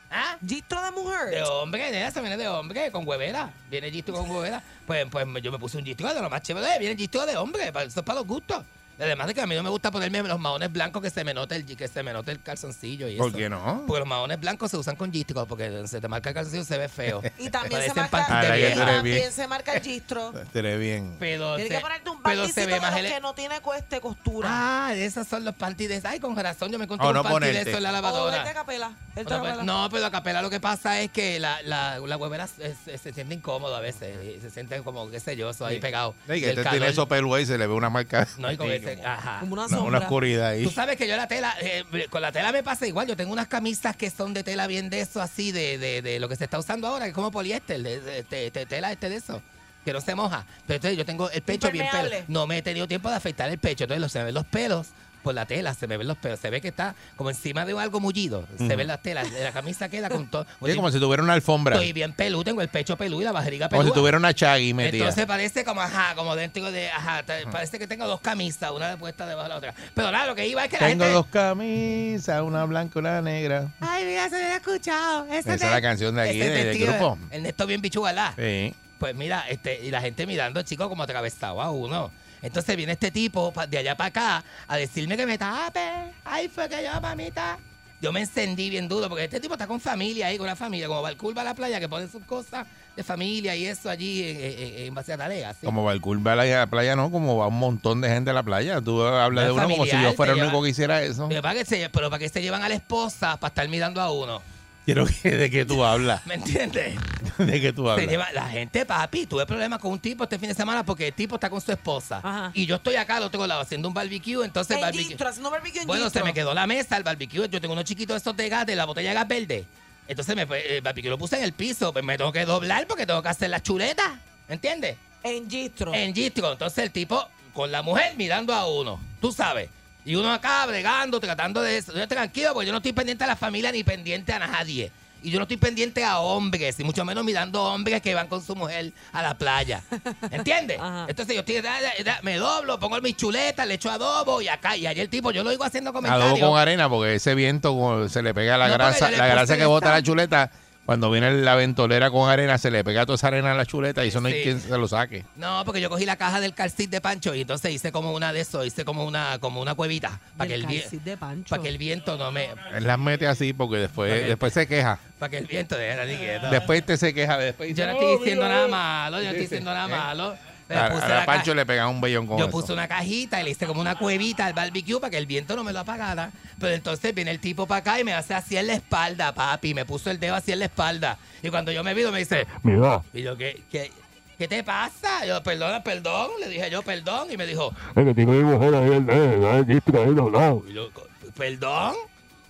¿Ah? Gistro de mujer. De hombre, nena, se viene de hombre, con huevera. Viene gistro con huevera. Pues, pues yo me puse un gistro de lo más chévere. Viene gistro de hombre, pa- eso es para los gustos. Además de que a mí no me gusta ponerme los maones blancos que se me note el, que se me note el calzoncillo y ¿Por eso. qué no? Porque los maones blancos se usan con gistro, porque se te marca el calzoncillo se ve feo. Y también se marca, también se marca el gistro. Estaré bien. Pero Tienes se- que ponerte un pero se panticito ve de más los ele- que no tiene cueste costura. Ah, esos son los panties de Ay, con razón, yo me encontré un no panty de ponerte. eso en la lavadora. vete a capela. el Otra capela. vez- No, pero a capela lo que pasa es que la, la, la huevera se, se- se siente incómodo a veces. y se sienten como, qué sé yo, eso ahí pegado. Sí, que del este tiene calor. eso peludo y se le ve una marca. No, y con ese, ajá. Como una sombra. una oscuridad ahí. Tú sabes que yo la tela, eh, con la tela me pasa igual. Yo tengo unas camisas que son de tela bien de eso, así, de, de, de lo que se está usando ahora, que es como poliéster, de, de- de- de tela este de eso, que no se moja. Pero entonces yo tengo el pecho bien pelo. No me he tenido tiempo de afeitar el pecho, entonces lo- se me ven los pelos por la tela, se me ven los pelos. Se ve que está como encima de algo mullido. Se ven las telas, la camisa queda con todo. Sí, como si tuviera una alfombra. Estoy bien peludo, tengo el pecho peludo y la barriga Como peluda. si tuviera una chagui metida. Entonces parece como, ajá, como dentro de, ajá, parece que tengo dos camisas, una puesta debajo de la otra. Pero nada, lo que iba es que la Tengo gente... dos camisas, una blanca y una negra. Ay, mira, se me ha escuchado. Esa es la canción de aquí, de- del tío, grupo. Ernesto bien bichugalá. Sí. Pues mira, este, y la gente mirando, chico, como atravesado a uno. Entonces viene este tipo de allá para acá a decirme que me tape. Ay, fue que yo, mamita. Yo me encendí bien duro porque este tipo está con familia ahí, con una familia, como Balcour va a la playa, que pone sus cosas de familia y eso allí en, en, en base a tarea. ¿sí? Como va el va a la playa, no, como va un montón de gente a la playa. Tú hablas de No uno como si yo fuera el único lleva- que hiciera eso. Pero para que se, pero para que se llevan a la esposa para estar mirando a uno. Quiero que de qué tú hablas. ¿Me entiendes? De qué tú Se hablas. lleva, la gente, papi, tuve problemas con un tipo este fin de semana porque el tipo está con su esposa. Ajá. Y yo estoy acá al otro lado haciendo un barbecue, entonces En barbecue. gistro, haciendo barbecue en Bueno, se me quedó la mesa, el barbecue. Yo tengo unos chiquitos de estos de gas, de la botella de gas verde. Entonces me, el barbecue lo puse en el piso, pues me tengo que doblar porque tengo que hacer las chuletas. ¿Entiendes? En gistro. En gistro. Entonces el tipo con la mujer mirando a uno, tú sabes. Y uno acá bregando, tratando de eso. Yo estoy tranquilo porque yo no estoy pendiente a la familia ni pendiente a nadie. Y yo no estoy pendiente a hombres, y mucho menos mirando hombres que van con su mujer a la playa. ¿Entiendes? Entonces yo estoy, da- da- da- me doblo, pongo mis chuletas, le echo adobo y acá. Y ayer el tipo, yo lo oigo haciendo comentarios. Adobo con arena, porque ese viento como se le pega la No, grasa, la grasa que bota la chuleta, cuando viene la ventolera con arena, se le pega toda esa arena a la chuleta y eso no hay quien se lo saque. No, porque yo cogí la caja del calcit de Pancho y entonces hice como una de eso, hice como una, como una cuevita para que el Del vi- calcit de Pancho. para que el viento no me, Él las mete así porque después, después se queja. para que el viento de ni quieto. Después te se queja. Después Yo no estoy diciendo mira, nada eh". malo, yo no estoy diciendo nada ¿eh? malo. A, puse a la la Pancho le pegan un bellón con Yo eso. puse una cajita y le hice como una cuevita al barbecue para que el viento no me lo apagara. Pero entonces viene el tipo para acá y me hace así en la espalda, papi. Me puso el dedo así en la espalda. Y cuando yo me vi, me dice, Mira, y yo, ¿qué, qué, qué te pasa? Yo, perdona, perdón. Le dije yo, perdón. Y me dijo, es que tengo mi mujer ahí, el eh, el gistro ahí doblado. y yo, ¿perdón?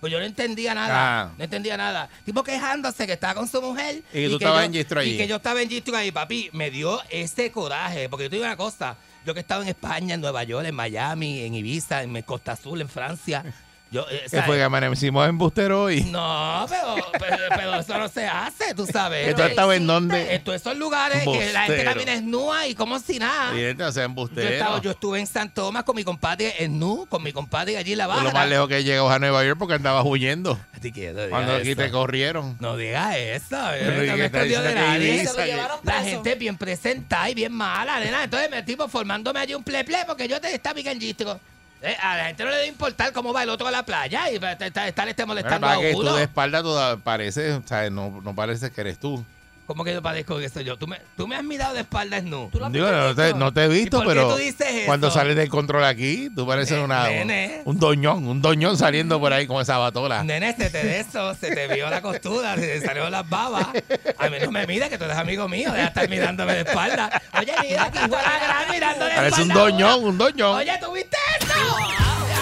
Pues yo no entendía nada. Ah. No entendía nada. Tipo quejándose que estaba con su mujer. Y que tú que estabas en Gistro allí. Y que yo estaba en Gistro ahí, papi. Me dio ese coraje. Porque yo te digo una cosa. Yo que he estado en España, en Nueva York, en Miami, en Ibiza, en Costa Azul, en Francia. Yo, eh, ¿Qué ¿sabes? fue que amanecimos embustero hoy? No, pero, pero, pero eso no se hace, tú sabes. ¿Que tú estabas en dónde? En todos esos lugares que la gente camina desnuda y como si nada. Y este, o sea, Yo, embustero. estaba, yo estuve en San Tomás con mi compadre en Nu, con mi compadre allí en la barra. lo más lejos que llegó a Nueva York porque andabas huyendo. Así que no digas Cuando aquí eso. te corrieron. No digas eso. Pero yo ¿y no me de nadie. La gente bien presentada y bien mala, nena. Entonces me tipo formándome allí un ple ple porque yo te estaba bien en gistro. Eh, a la gente no le debe importar cómo va el otro a la playa y estar este Bueno, molestando para a que tú uno. de espalda toda parece, o sea, no, no parece que eres tú. ¿Cómo que yo parezco que soy yo? ¿Tú me, tú me has mirado de espaldas nu. ¿Tú lo has Digo, visto, no te, no te he visto, ¿Y por qué pero tú dices eso? cuando sales del control aquí, tú pareces una, nene. un doñón, un doñón saliendo por ahí con esa batola. Nene, se te de eso, se te vio la costura, se te salieron las babas. A mí no me mires, que tú eres amigo mío, deja de estar mirándome de espalda. Oye, mira, aquí está la gran mirando de Parece un espalda a uno. doñón, un doñón. Oye, ¿tú viste eso?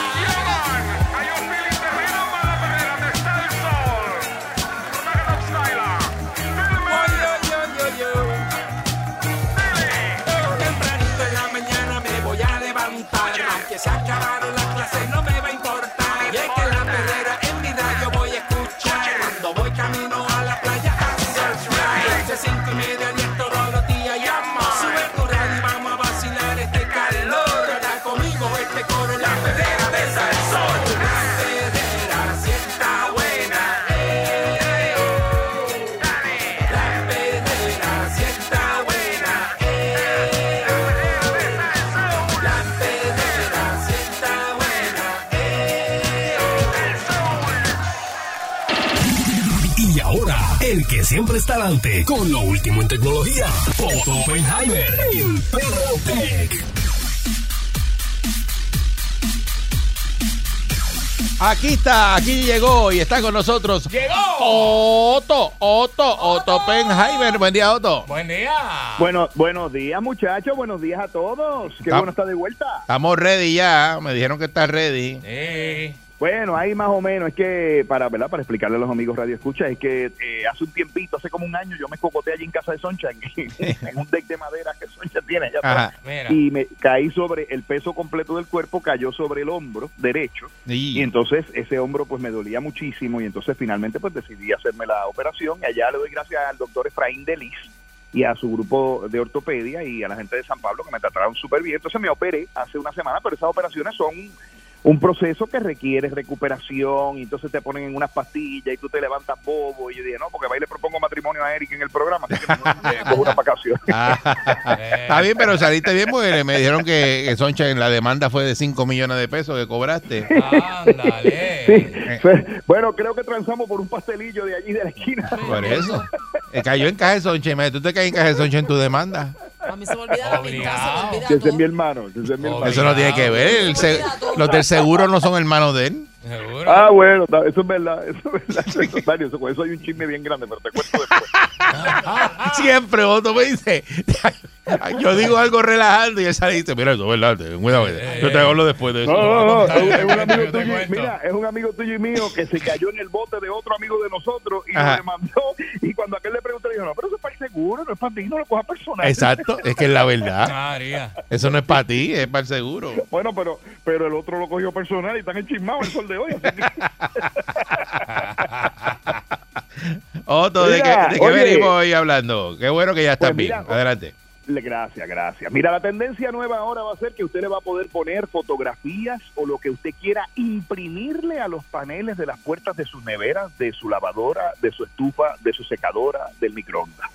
El que siempre está adelante con lo último en tecnología. Otto Oppenheimer en Tech. Aquí está, aquí llegó y está con nosotros. ¡Llegó! Otto, Otto, Otto Oppenheimer. Buen día, Otto. Buen día. Bueno, buenos días, muchachos. Buenos días a todos. Qué bueno estar de vuelta. Estamos ready ya. Me dijeron que estás ready. Eh, Bueno, ahí más o menos es que para ¿verdad? para explicarle a los amigos Radio Escucha es que eh, hace un tiempito, hace como un año, yo me cocoté allí en casa de Soncha en, en un deck de madera que Soncha tiene allá atrás. Ajá. Y me caí sobre el peso completo del cuerpo, cayó sobre el hombro derecho y Y, entonces ese hombro pues me dolía muchísimo y entonces finalmente pues decidí hacerme la operación y allá le doy gracias al doctor Efraín Delis y a su grupo de ortopedia y a la gente de San Pablo que me trataron súper bien. Entonces me operé hace una semana, pero esas operaciones son un proceso que requiere recuperación y entonces te ponen en unas pastillas y tú te levantas bobo y yo dije, no, porque va y le propongo matrimonio a Eric en el programa, así que una vacación. Ah, está bien, pero saliste bien porque me dijeron que, que Soncha en la demanda fue de 5 millones de pesos que cobraste. Ándale. Sí, fue- bueno, creo que transamos por un pastelillo de allí de la esquina. Por eso. Eh, cayó en caja Soncha. Imagínate, Tú te caes en caja Soncha en tu demanda. A mí se me olvida la mitad, se me olvida ese es mi hermano, que ese es mi hermano. Eso no tiene que ver. el se- los del seguro no son hermanos de él. Seguro. Ah, bueno, eso es verdad, eso es verdad. Eso, Mario, eso- con eso hay un chisme bien grande, pero te cuento después. Siempre Otto me dice, yo digo algo relajando y él sale y dice, mira, eso es verdad, ten cuidado, yo te hablo después de eso. No, no, no, es, es un amigo tuyo, mira, es un amigo tuyo y mío que se cayó en el bote de otro amigo de nosotros y Ajá. lo demandó. Y cuando aquel le preguntó, le dijo, no, pero eso es para el seguro, no es para ti, no lo cojas personal. Exacto, es que es la verdad. María. Eso no es para ti, es para el seguro. Bueno, pero pero el otro lo cogió personal y están enchismados el sol de hoy. así que- Otto, ¿de qué, de venimos hoy hablando? Qué bueno que ya estás Pues bien. mira, Adelante. Gracias, gracias. Mira, la tendencia nueva ahora va a ser que usted le va a poder poner fotografías o lo que usted quiera imprimirle a los paneles de las puertas de sus neveras, de su lavadora, de su estufa, de su secadora, del microondas.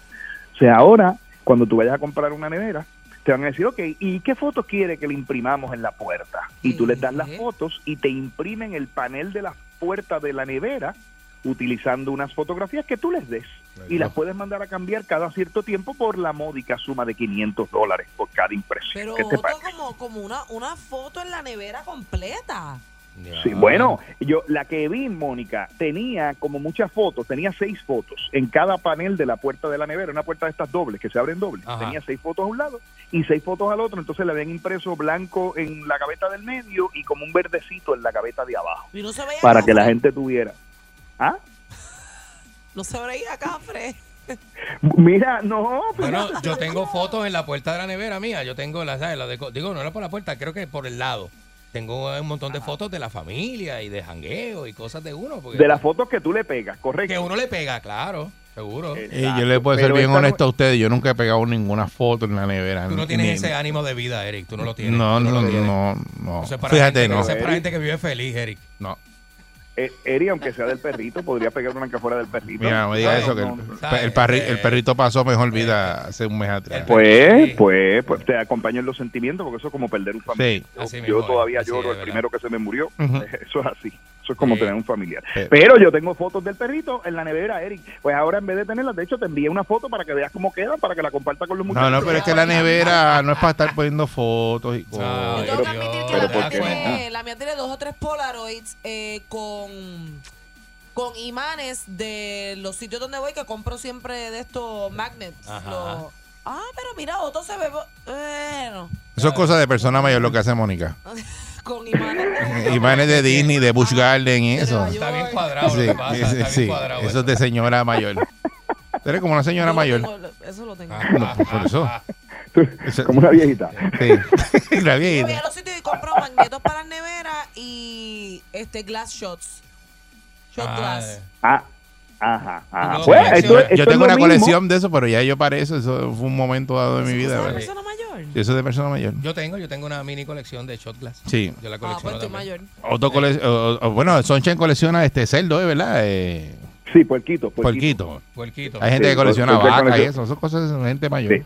O sea, ahora, cuando tú vayas a comprar una nevera, te van a decir, ok, ¿y qué fotos quiere que le imprimamos en la puerta? Y tú les das las Ujú. fotos y te imprimen el panel de la puerta de la nevera utilizando unas fotografías que tú les des y las puedes mandar a cambiar cada cierto tiempo por la módica suma de 500 dólares por cada impresión. Pero ¿Qué te Otto, como, como una, una foto en la nevera completa. Sí, bueno, yo la que vi, Mónica, tenía como muchas fotos, tenía seis fotos en cada panel de la puerta de la nevera, una puerta de estas dobles que se abren dobles. Ajá. Tenía seis fotos a un lado y seis fotos al otro, entonces le habían impreso blanco en la gaveta del medio y como un verdecito en la gaveta de abajo, Y no se veía para que la gente tuviera. ¿Ah? No se veía cafre. Mira, no, Bueno, yo tengo fotos en la puerta de la nevera mía. Yo tengo la, ¿sabes? La de, digo, no era por la puerta, creo que por el lado. Tengo un montón de fotos de la familia y de jangueo y cosas de uno. Porque de las fotos que tú le pegas, correcto. que uno le pega, claro, seguro. Eh, Y yo le puedo ser bien esta no- honesto a ustedes. Yo nunca he pegado ninguna foto en la nevera. Tú no ni- tienes ni- ese ánimo de vida, Eric. Tú no lo tienes. No, no, lo no, tienes. no, no. Fíjate, gente, no. Eso es para gente que vive feliz, Eric. No. Eh, Eri, aunque sea del perrito, podría pegar una que fuera del perrito. Mira, no me digas No, eso, que no, el, el perri- el perrito pasó mejor vida hace un mes atrás. Pues, pues, pues te acompaño en los sentimientos porque eso es como perder un familiar. Sí. Yo- todavía lloro el primero que se me murió. Eso es así. Eso es como Sí. tener un familiar. Sí. Pero yo tengo fotos del perrito en la nevera, Eric. Pues ahora en vez de tenerlas, de hecho te envié una foto para que veas cómo queda, para que la compartas con los No, muchachos. no, pero es que la nevera no es para estar poniendo fotos y Ay, cosas. Yo tengo que Dios, admitir que pero la ¿por mía, no? tiene, la mía tiene dos o tres Polaroids eh, con, con imanes de los sitios donde voy que compro siempre de estos magnets. Los- ah, pero mira, Otto se ve bueno Eso es cosa de persona mayor lo que hace Mónica. con imanes. de- Imágenes de Disney, de Bush Garden y De eso. Está bien cuadrado Sí, lo que pasa. sí, Está bien sí. cuadrado. Eso es de señora mayor. Tú eres como una señora lo mayor. tengo, eso lo tengo. No, pues por eso. Eso- Como una viejita. Sí. La Yo voy viejita. a los sitios y compro magnetos para las neveras y este glass shots. Shot Ah, glass. Ah, ajá. ajá. No, Pues, esto- esto Yo tengo una mismo. colección de eso, pero ya yo para eso. Eso fue un momento dado de mi ¿Eso vida. es de ¿verdad? persona mayor? Eso es de persona mayor. Yo tengo, yo tengo una mini colección de shot glass. Sí. Yo la Ah, pues colecciono también. mayor. Otro cole- o- o- bueno, Sonchen colecciona este cerdo, ¿eh? ¿verdad? Eh, Sí, puerquito, puerquito. puerquito. Puerquito. Hay gente Sí, que colecciona vacas y eso. Son cosas de gente mayor. Sí.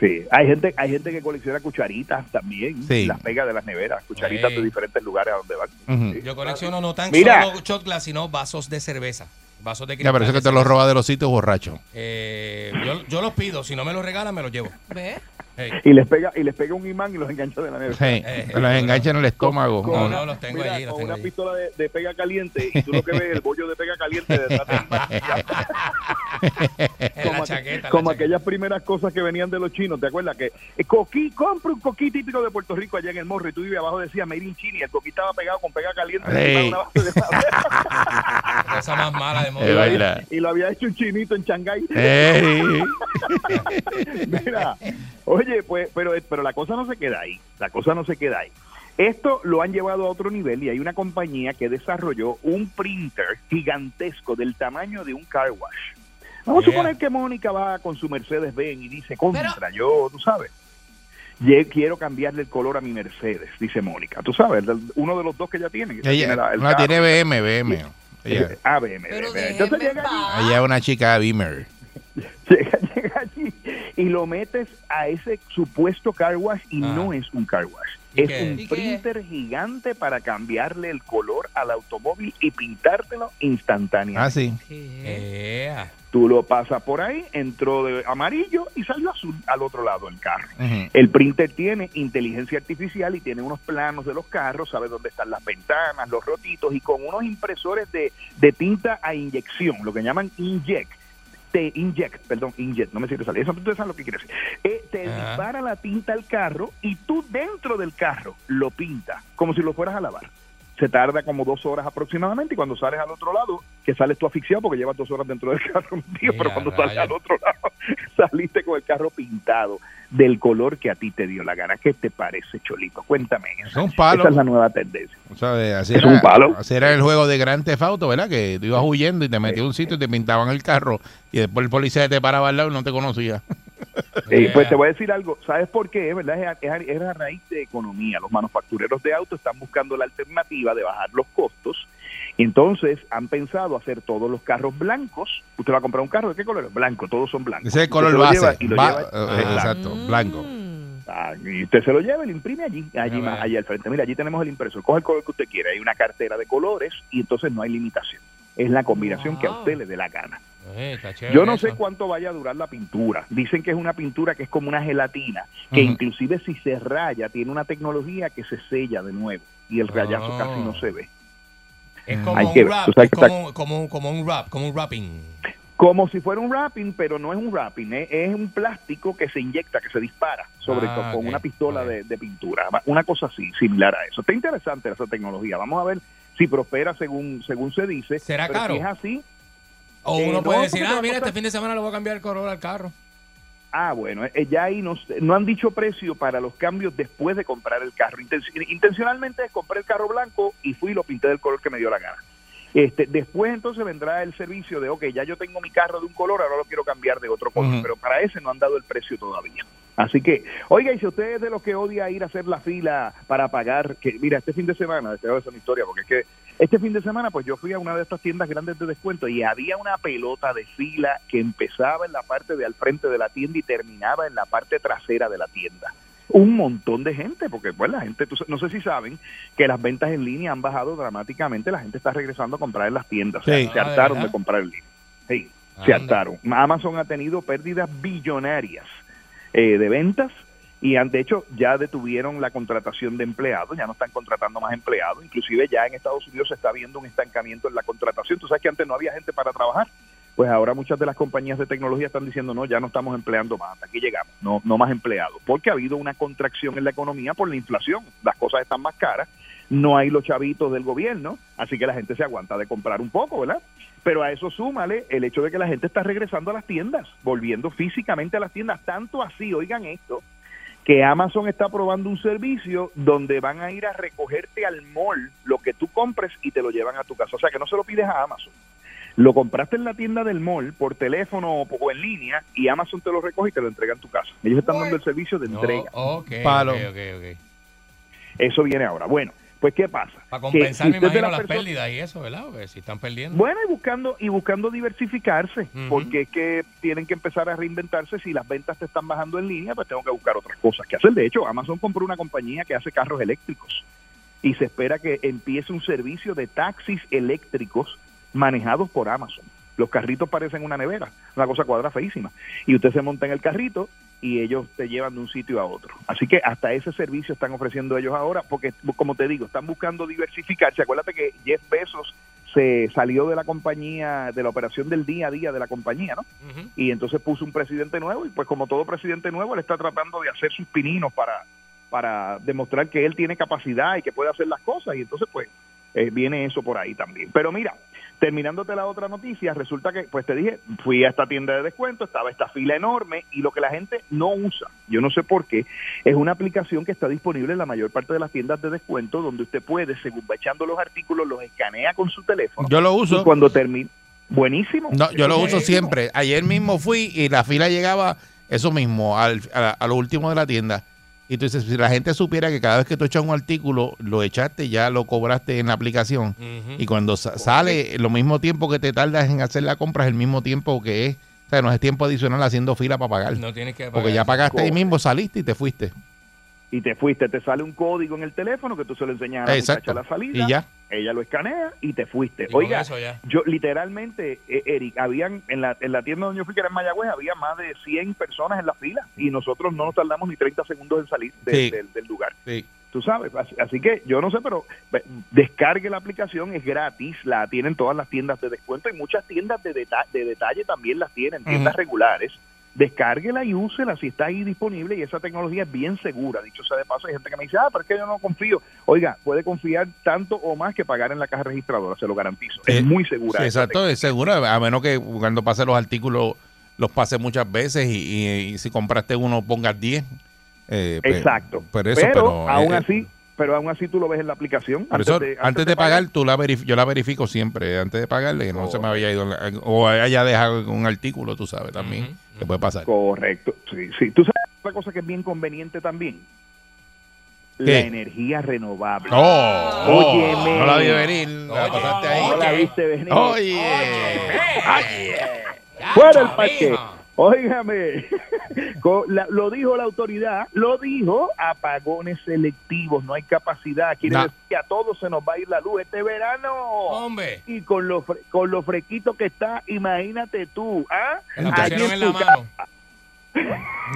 Sí, hay gente, hay gente que colecciona cucharitas también, Sí. las pega de las neveras, cucharitas de diferentes lugares a donde van. Sí. Yo colecciono no tan Mira. solo shot glass, sino vasos de cerveza. Vasos de Ya, pero eso que te los roba de los sitios borrachos. Eh, yo, yo los pido, si no me los regalan, me los llevo. ¿Ves? Hey. Y les pega y les pega un imán y los engancha de la nevera. Te los engancha en el estómago. Con No, una- no, los tengo mira, allí, los con tengo una allí. pistola de, de pega caliente y tú lo que ves es el bollo de pega caliente detrás del como la aqu- chaqueta. en la como chaqueta. aquellas primeras cosas que venían de los chinos, ¿te acuerdas? Que eh, coquí, compra un coquí típico de Puerto Rico allá en el morro y tú vives abajo decía Made in China y el coquí estaba pegado con pega caliente encima de Ey. una base de madera. Cosa más mala de Es moda. verdad. y lo había hecho un chinito en Shanghái. Mira, oye, pues, pero, pero la cosa no se queda ahí. La cosa no se queda ahí. Esto lo han llevado a otro nivel y hay una compañía que desarrolló un printer gigantesco del tamaño de un car wash. Vamos Yeah. a suponer que Mónica va con su Mercedes Benz y dice, contra, yo, tú sabes, ye- quiero cambiarle el color a mi Mercedes, dice Mónica. Tú sabes, uno de los dos que ella tiene. que tiene Ella la- el carro. tiene BM, BM. Ella, Ah, BM, Pero BM. Entonces llega allí, ella es una chica Beamer. llega, llega allí y lo metes a ese supuesto car wash y Ah. no es un car wash. ¿Y Es qué? un printer gigante para cambiarle el color al automóvil y pintártelo instantáneamente. Ah, sí. Tú lo pasas por ahí, entró de amarillo y salió azul al otro lado del carro. El printer tiene inteligencia artificial y tiene unos planos de los carros, sabe dónde están las ventanas, los rotitos y con unos impresores de, de tinta a inyección, lo que llaman inject. Te inject, perdón, inject, no me sirve salir. Eso ustedes saben lo que quiere decir. Eh, te Ajá. dispara la tinta al carro y tú dentro del carro lo pintas como si lo fueras a lavar. Se tarda como dos horas aproximadamente y cuando sales al otro lado, que sales tú asfixiado porque llevas dos horas dentro del carro, tío, pero cuando sales al otro lado, saliste con el carro pintado del color que a ti te dio la gana. ¿Qué te parece, Cholito? Cuéntame. Es un palo. Esa es la nueva tendencia. O sea, de- así, Es era, un palo. así era el juego de Gran Theft Auto, ¿verdad? Que tú ibas huyendo y te metías a un sitio y te pintaban el carro y después el policía te paraba al lado y no te conocía. Eh, pues Ea. te voy a decir algo, ¿sabes por qué? ¿Verdad? Es, a- es a- es a raíz de economía. Los manufactureros de autos están buscando la alternativa de bajar los costos. Y entonces han pensado hacer todos los carros blancos. Usted va a comprar un carro, ¿de qué color? Blanco, todos son blancos. Ese es el color se lo lleva base. y lo lleva- eh, Exacto. blanco. Mm. Ah, y usted se lo lleva y lo imprime allí, allí, Ya más, allí al frente. Mira, allí tenemos el impresor. Coge el color que usted quiera. Hay una cartera de colores y entonces no hay limitación. Es la combinación que a usted le dé la gana. Eh, Yo no eso. sé cuánto vaya a durar la pintura. Dicen que es una pintura que es como una gelatina, que inclusive si se raya tiene una tecnología que se sella de nuevo y el rayazo Oh. casi no se ve. Es como Hay que un rap, es que está- como, como, como un rap, como un rapping. Como si fuera un wrapping, pero no es un wrapping, es, es un plástico que se inyecta, que se dispara sobre Ah, todo con una pistola de, de pintura, una cosa así, similar a eso. Está interesante esa tecnología. Vamos a ver si prospera según según se dice. ¿Será Pero caro? Si es así, O Eh, uno no, puede decir, ah, mira, este fin de semana le voy a cambiar el color al carro. Ah, bueno, eh, ya ahí no, sé- no han dicho precio para los cambios después de comprar el carro. Inten- intencionalmente compré el carro blanco y fui y lo pinté del color que me dio la gana. Este, después entonces vendrá el servicio de, ok, ya yo tengo mi carro de un color, ahora lo quiero cambiar de otro color, pero para ese no han dado el precio todavía. Así que, oiga, y si usted es de los que odia ir a hacer la fila para pagar, que mira, este fin de semana, te voy a hacer una historia, porque es que este fin de semana, pues yo fui a una de estas tiendas grandes de descuento y había una pelota de fila que empezaba en la parte de al frente de la tienda y terminaba en la parte trasera de la tienda. Un montón de gente, porque pues la gente, tú no sé si saben que las ventas en línea han bajado dramáticamente, la gente está regresando a comprar en las tiendas, o sea, Sí. se Ah, ¿de hartaron verdad? de comprar en línea. Sí, se Anda. hartaron. Amazon ha tenido pérdidas billonarias eh, de ventas y han, de hecho ya detuvieron la contratación de empleados, ya no están contratando más empleados, inclusive ya en Estados Unidos se está viendo un estancamiento en la contratación, tú sabes que antes no había gente para trabajar, pues ahora muchas de las compañías de tecnología están diciendo no, ya no estamos empleando más, hasta aquí llegamos, no, no más empleados, porque ha habido una contracción en la economía por la inflación, las cosas están más caras, no hay los chavitos del gobierno, así que la gente se aguanta de comprar un poco, ¿verdad? Pero a eso súmale el hecho de que la gente está regresando a las tiendas, volviendo físicamente a las tiendas, tanto así, oigan esto, que Amazon está probando un servicio donde van a ir a recogerte al mall lo que tú compres y te lo llevan a tu casa. O sea, que no se lo pides a Amazon. Lo compraste en la tienda del mall por teléfono o en línea y Amazon te lo recoge y te lo entrega en tu casa. Ellos están dando el servicio de No, entrega. Palo. ok, ok, ok. Eso viene ahora. Bueno, pues ¿qué pasa? Para compensar, me imagino, las pérdidas y eso, ¿verdad? Porque si están perdiendo. Bueno, y buscando y buscando diversificarse, porque es que tienen que empezar a reinventarse. Si las ventas te están bajando en línea, pues tengo que buscar otras cosas que hacer. De hecho, Amazon compró una compañía que hace carros eléctricos y se espera que empiece un servicio de taxis eléctricos manejados por Amazon. Los carritos parecen una nevera, una cosa cuadra feísima. Y usted se monta en el carrito y ellos te llevan de un sitio a otro. Así que hasta ese servicio están ofreciendo ellos ahora, porque como te digo, están buscando diversificarse. Acuérdate que Jeff Bezos se salió de la compañía, de la operación del día a día de la compañía, ¿no? Y entonces puso un presidente nuevo y pues como todo presidente nuevo, él está tratando de hacer sus pininos para, para demostrar que él tiene capacidad y que puede hacer las cosas y entonces pues eh, viene eso por ahí también. Pero mira, terminándote la otra noticia, resulta que, pues te dije, fui a esta tienda de descuento, estaba esta fila enorme y lo que la gente no usa, yo no sé por qué, es una aplicación que está disponible en la mayor parte de las tiendas de descuento donde usted puede, según va echando los artículos, los escanea con su teléfono. Yo lo uso. Y cuando termine, buenísimo. No, yo lo uso siempre. Ayer mismo fui y la fila llegaba, eso mismo, al, a, a lo último de la tienda. Y tú dices, si la gente supiera que cada vez que tú echas un artículo, lo echaste, ya lo cobraste en la aplicación. Y cuando sa- sale, lo mismo tiempo que te tardas en hacer la compra es el mismo tiempo que es. O sea, no es tiempo adicional haciendo fila para pagar. No tienes que Porque ya pagar. pagaste ahí mismo, saliste y te fuiste. Y te fuiste, te sale un código en el teléfono que tú se lo enseñas a la Exacto. muchacha a la salida. Y ya. Ella lo escanea y te fuiste. Y Oiga, eso ya. yo literalmente, eh, Eric, habían en la, en la tienda donde yo fui, que era en Mayagüez, había más de 100 personas en la fila y nosotros no nos tardamos ni 30 segundos en salir de- Sí. del, del lugar. Sí. Tú sabes, así, así que yo no sé, pero descargue la aplicación, es gratis, la tienen todas las tiendas de descuento y muchas tiendas de, deta- de detalle también las tienen, tiendas regulares. Descárguela y úsela si está ahí disponible y esa tecnología es bien segura. Dicho sea de paso, hay gente que me dice, ah, pero es que yo no confío. Oiga, puede confiar tanto o más que pagar en la caja registradora, se lo garantizo. Eh, Es muy segura. Sí, exacto, es seguro, a menos que cuando pase los artículos los pase muchas veces y, y- y si compraste uno pongas 10. eh, pe- Exacto. Pero eso, pero, pero, aún eh, así, pero aún así tú lo ves en la aplicación. Por eso, antes, de, pagar, tú la verif- yo la verifico siempre, antes de pagarle, que no se me había ido, la- o haya dejado un artículo, tú sabes, también, que puede pasar. Correcto, sí, sí. Tú sabes otra cosa que es bien conveniente también. La energía renovable. Oh, Óyeme. no la vi venir, la pasaste ahí. No la viste venir. Oye. Fuera el parque. Óigame, lo dijo la autoridad, lo dijo, apagones selectivos, no hay capacidad, quiere decir que a todos se nos va a ir la luz este verano. Hombre. Y con lo, con lo fresquito que está, imagínate tú, ¿ah? En la mano.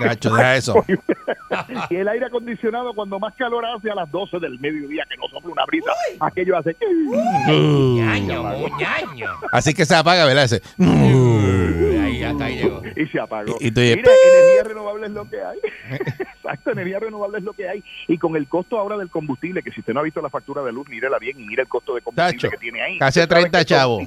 Gacho, deja eso. y el aire acondicionado cuando más calor hace a las 12 del mediodía que no sopla una brisa, aquello hace muñaño. Así que se apaga, ¿verdad? Ese. Ahí, hasta ahí llegó. y se apagó. Y- y Mira, energía renovable es lo que hay. Exacto, energía renovable es lo que hay. Y con el costo ahora del combustible, que si usted no ha visto la factura de luz, mírela bien y mira el costo de combustible Tacho, que tiene ahí. casi a Usted sabe 30 que eso- chavos.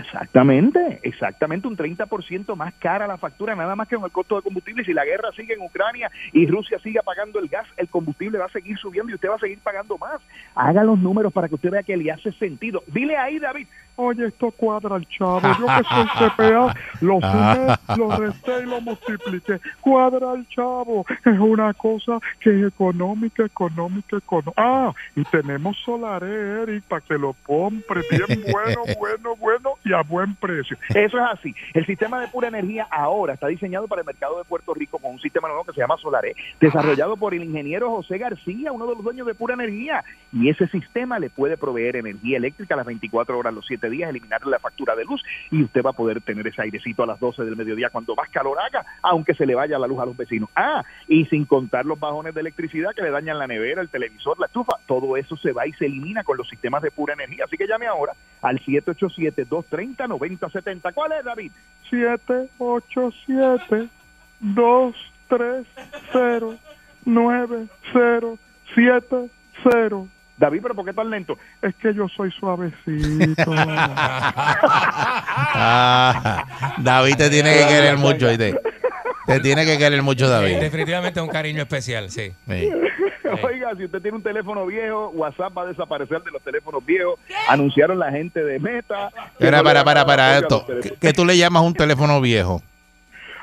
Exactamente, exactamente un 30% más cara la factura, nada más que con el costo de combustible. Si la guerra sigue en Ucrania y Rusia sigue pagando el gas, el combustible va a seguir subiendo y usted va a seguir pagando más. Haga los números para que usted vea que le hace sentido. Dile ahí, David. Oye, esto cuadra el chavo. Yo que soy CPA, lo sumé, lo resté y lo multipliqué. Cuadra el chavo. Es una cosa que es económica, económica, económica. Ah, y tenemos Solar Eric para que lo compre. Bien bueno, bueno, bueno y a buen precio. Eso es así. El sistema de pura energía ahora está diseñado para el mercado de Puerto Rico con un sistema nuevo que se llama Solaré, desarrollado por el ingeniero José García, uno de los dueños de pura energía. Y ese sistema le puede proveer energía eléctrica a las 24 horas, los 7 días, eliminarle la factura de luz y usted va a poder tener ese airecito a las 12 del mediodía cuando más calor haga, aunque se le vaya la luz a los vecinos. Ah, y sin contar los bajones de electricidad que le dañan la nevera, el televisor, la estufa, todo eso se va y se elimina con los sistemas de pura energía. Así que llame ahora al 787-230-9070. ¿Cuál es, David? 787-230-9070. David, pero ¿por qué tan lento? Es que yo soy suavecito. Ah, David te tiene que querer mucho, ¿oíste? Te tiene que querer mucho, David. Definitivamente un cariño especial, sí. Sí. Oiga, si usted tiene un teléfono viejo, WhatsApp va a desaparecer de los teléfonos viejos. Anunciaron la gente de Meta. Espera, no para, para, para esto. los teléfonos. ¿Qué, qué tú le llamas un teléfono viejo?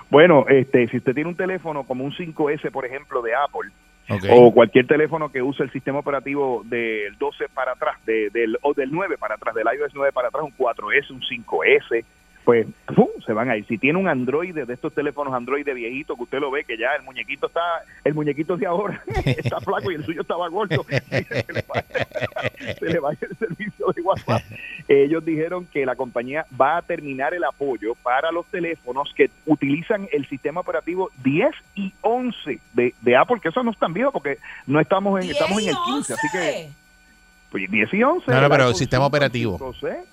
Bueno, este, si usted tiene un teléfono como un 5S, por ejemplo, de Apple, Ok. o cualquier teléfono que use el sistema operativo del 12 para atrás, de- del, o del 9 para atrás, del iOS 9 para atrás, un 4S, un 5S, pues ¡pum! se van a ir. Si tiene un Android de estos teléfonos Android de viejito que usted lo ve que ya el muñequito está, el muñequito de ahora está flaco y el suyo estaba gordo, se le va, se le va el servicio de WhatsApp. Ellos dijeron que la compañía va a terminar el apoyo para los teléfonos que utilizan el sistema operativo 10 y 11 de, de Apple, que eso no es tan viejo porque no estamos en, estamos en el 15, así que pues 10 y 11. No, no, el pero iPhone sistema 5, operativo. 5C.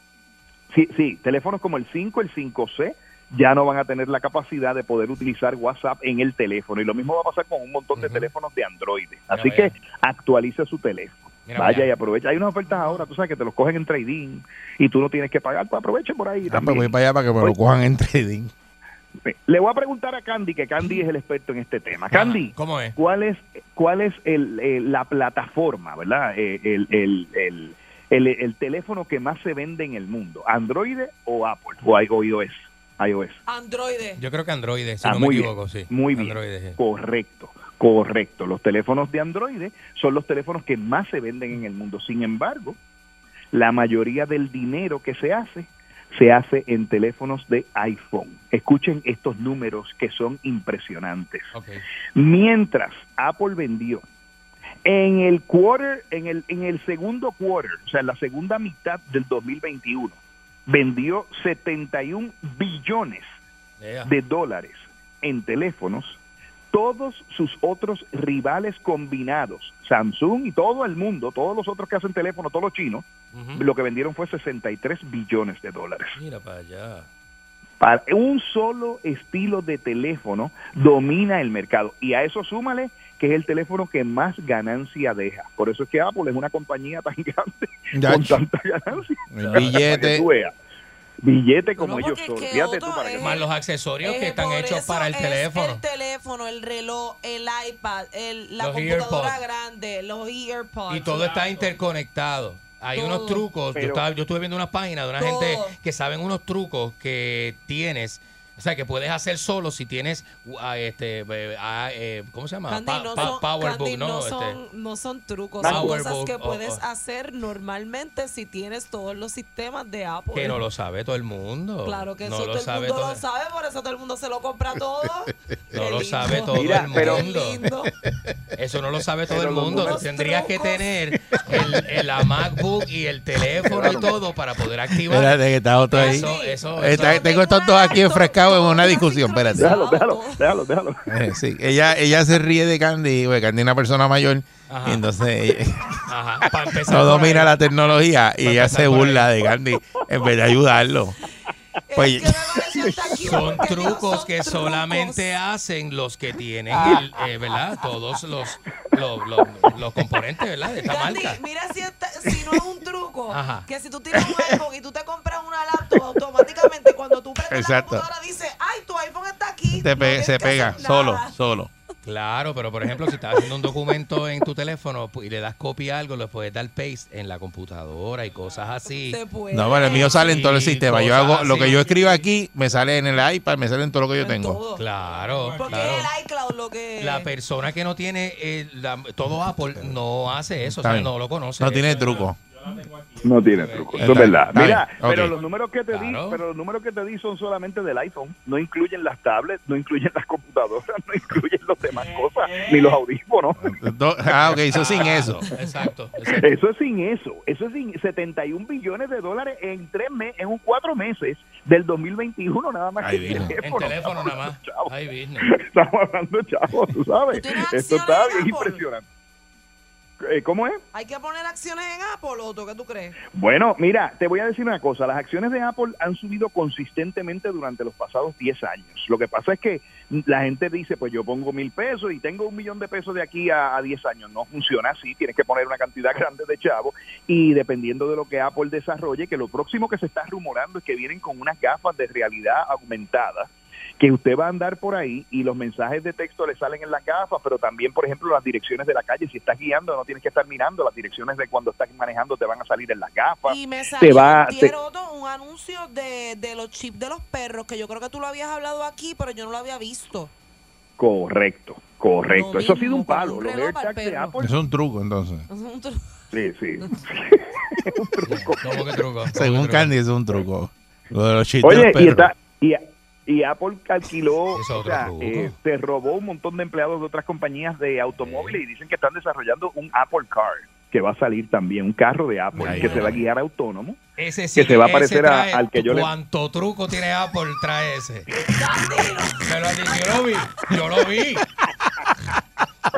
Sí, sí, teléfonos como el 5, el 5C ya no van a tener la capacidad de poder utilizar WhatsApp en el teléfono. Y lo mismo va a pasar con un montón de teléfonos de Android. Así que actualice su teléfono. Mira, Vaya y aprovecha. Hay unas ofertas ahora, tú sabes que te los cogen en trading y tú no tienes que pagar, pues aproveche por ahí. Ah, pues también. voy para allá para que me lo cojan en trading. Le voy a preguntar a Candy, que Candy es el experto en este tema. Candy, ¿Cómo es? ¿cuál es, cuál es el, eh, la plataforma, verdad? Eh, el, el, el, el, el teléfono que más se vende en el mundo, ¿Android o Apple o iOS? iOS. Android. Yo creo que Android, si Ah, no me muy bien, sí. Muy bien. Android, sí. Correcto, correcto. Los teléfonos de Android son los teléfonos que más se venden en el mundo. Sin embargo, la mayoría del dinero que se hace se hace en teléfonos de iPhone. Escuchen estos números que son impresionantes. Mientras Apple vendió en el quarter, en el, en el segundo quarter, o sea, en la segunda mitad del 2021, vendió 71 billones Yeah. de dólares en teléfonos, todos sus otros rivales combinados, Samsung y todo el mundo, todos los otros que hacen teléfono, todos los chinos, lo que vendieron fue 63 billones de dólares. Mira para allá. Para un solo estilo de teléfono domina el mercado y a eso súmale que es el teléfono que más ganancia deja. Por eso es que Apple es una compañía tan grande Ya, con tanta ganancia. El Para billete. que tú veas. Billete como No, ellos son. que Fíjate tú para que es- Más los accesorios Eh, que están por hechos para el es teléfono. El teléfono, el reloj, el iPad, el, la Los computadora earpods. grande, los earpods. Y todo está interconectado. Hay Todo. unos trucos. Pero- yo, estaba, yo estuve viendo unas páginas de una Todo. gente que saben unos trucos que tienes. O sea, que puedes hacer solo si tienes, uh, este, ah, eh, ¿cómo se llama? Candy, Pa- no pa- son, Powerbook, Candy, ¿no? no Este, son, no son trucos, son Powerbook, cosas que o- puedes o- hacer normalmente si tienes todos los sistemas de Apple. que no lo sabe todo el mundo. Claro que no eso lo todo el sabe mundo todo. lo sabe, por eso todo el mundo se lo compra todo. No lo sabe todo Mira, el pero- mundo. Eso no lo sabe todo Pero el mundo. Tendrías que tener el, el- la MacBook y el teléfono y todo para poder activar. Espérate, que está otro ahí. Eso, eso, Está- eso. tengo estos dos aquí enfrescados en una discusión. Espérate. Déjalo, déjalo, déjalo, déjalo. Eh, sí, ella, ella se ríe de Candy, porque Candy es una persona mayor, Ajá. y entonces ella Ajá, para empezar. no por domina la tecnología y ella se burla de Candy en vez de ayudarlo. Pues, Son trucos que solamente hacen los que tienen, el, eh, ¿verdad? Todos los, los, los- los componentes, ¿verdad? De esta marca. mira si, esta- si no es un truco, Ajá. que si tú tienes un iPhone y tú te compras una laptop, automáticamente cuando tú prendes Exacto. la computadora dice, ay, tu iPhone está aquí. te pe- se pega solo, solo. Claro, pero por ejemplo, si estás haciendo un documento en tu teléfono pu- y le das copia a algo, le puedes dar paste en la computadora y cosas así. Se puede. No, bueno, el mío sale en todo el sistema. Yo hago lo que yo escribo aquí, me sale en el iPad, me sale en todo lo que yo En tengo. todo. Claro, Porque claro. es el iCloud lo que... La persona que no tiene eh, la- todo Apple no hace eso, o sea, no lo conoce. No tiene truco. No tiene truco, eso es verdad. Mira, pero los números que te Claro. di, pero los números que te di son solamente del iPhone, no incluyen las tablets, no incluyen las computadoras, no incluyen las demás cosas, ni los audífonos. Ah, ok, eso sin eso. Exacto, exacto. Eso es sin eso, eso es sin 71 billones de dólares en tres meses, en un cuatro meses del 2021 nada más Ay, que el En teléfono. teléfono nada más. Ay. Estamos hablando, chavos, tú sabes. ¿Tú tienes Esto está bien impresionante. Eh, ¿Cómo es? ¿Hay que poner acciones en Apple o tú qué tú crees? Bueno, mira, te voy a decir una cosa. Las acciones de Apple han subido consistentemente durante los pasados 10 años. Lo que pasa es que la gente dice, pues yo pongo mil pesos y tengo un millón de pesos de aquí a, a 10 años. No funciona así. Tienes que poner una cantidad grande de chavos y dependiendo de lo que Apple desarrolle, que lo próximo que se está rumorando es que vienen con unas gafas de realidad aumentada que usted va a andar por ahí y los mensajes de texto le salen en las gafas, pero también, por ejemplo, las direcciones de la calle. Si estás guiando, no tienes que estar mirando. Las direcciones de cuando estás manejando te van a salir en las gafas. Y me te salió va, antier te- otro, un anuncio de, de los chips de los perros, que yo creo que tú lo habías hablado aquí, pero yo no lo había visto. Correcto, correcto. Lo Eso ha sido un palo. un Los de. Apple. Eso es un truco, entonces. Es un tru- Sí, sí. ¿Cómo que truco? ¿Cómo Según que truco? Candy, es un truco. Lo de los chistes Oye, de los y, está, y, y Apple es o sea, eh, se robó un montón de empleados de otras compañías de automóviles y dicen que están desarrollando un Apple Car que va a salir también, un carro de Apple Ay, que no. se va a guiar autónomo. Ese que se va a parecer a- al que yo le- ¿Cuánto truco tiene Apple trae ese? Me lo yo lo vi, yo lo vi.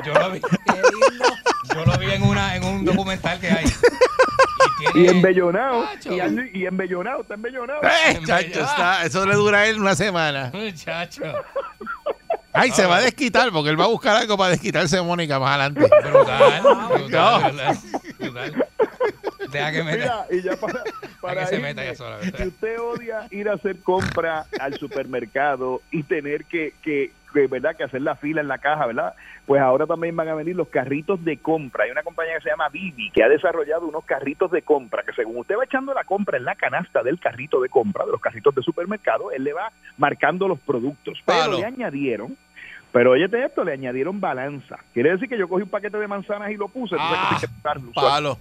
Yo lo vi. Yo lo vi en una en un documental que hay. Y embellonado, y, ando- y embellonado, está embellonado. Eh, chacho, está- eso le dura a él una semana. muchacho. Ay, se va a desquitar porque él va a buscar algo para desquitarse de Mónica más adelante. Brutal, No. brutal, brutal, brutal. Deja que meta. Mira, y ya para, para que se meta ella sola, si usted odia ir a hacer compra al supermercado y tener que, que, que, verdad que hacer la fila en la caja, ¿verdad? Pues ahora también van a venir los carritos de compra. Hay una compañía que se llama Bibi que ha desarrollado unos carritos de compra que según usted va echando la compra en la canasta del carrito de compra, de los carritos de supermercado, él le va marcando los productos. Pero Palo. le añadieron pero oye esto, le añadieron balanza. Quiere decir que yo cogí un paquete de manzanas y lo puse. entonces Ah, hay que pesarlo. Palo.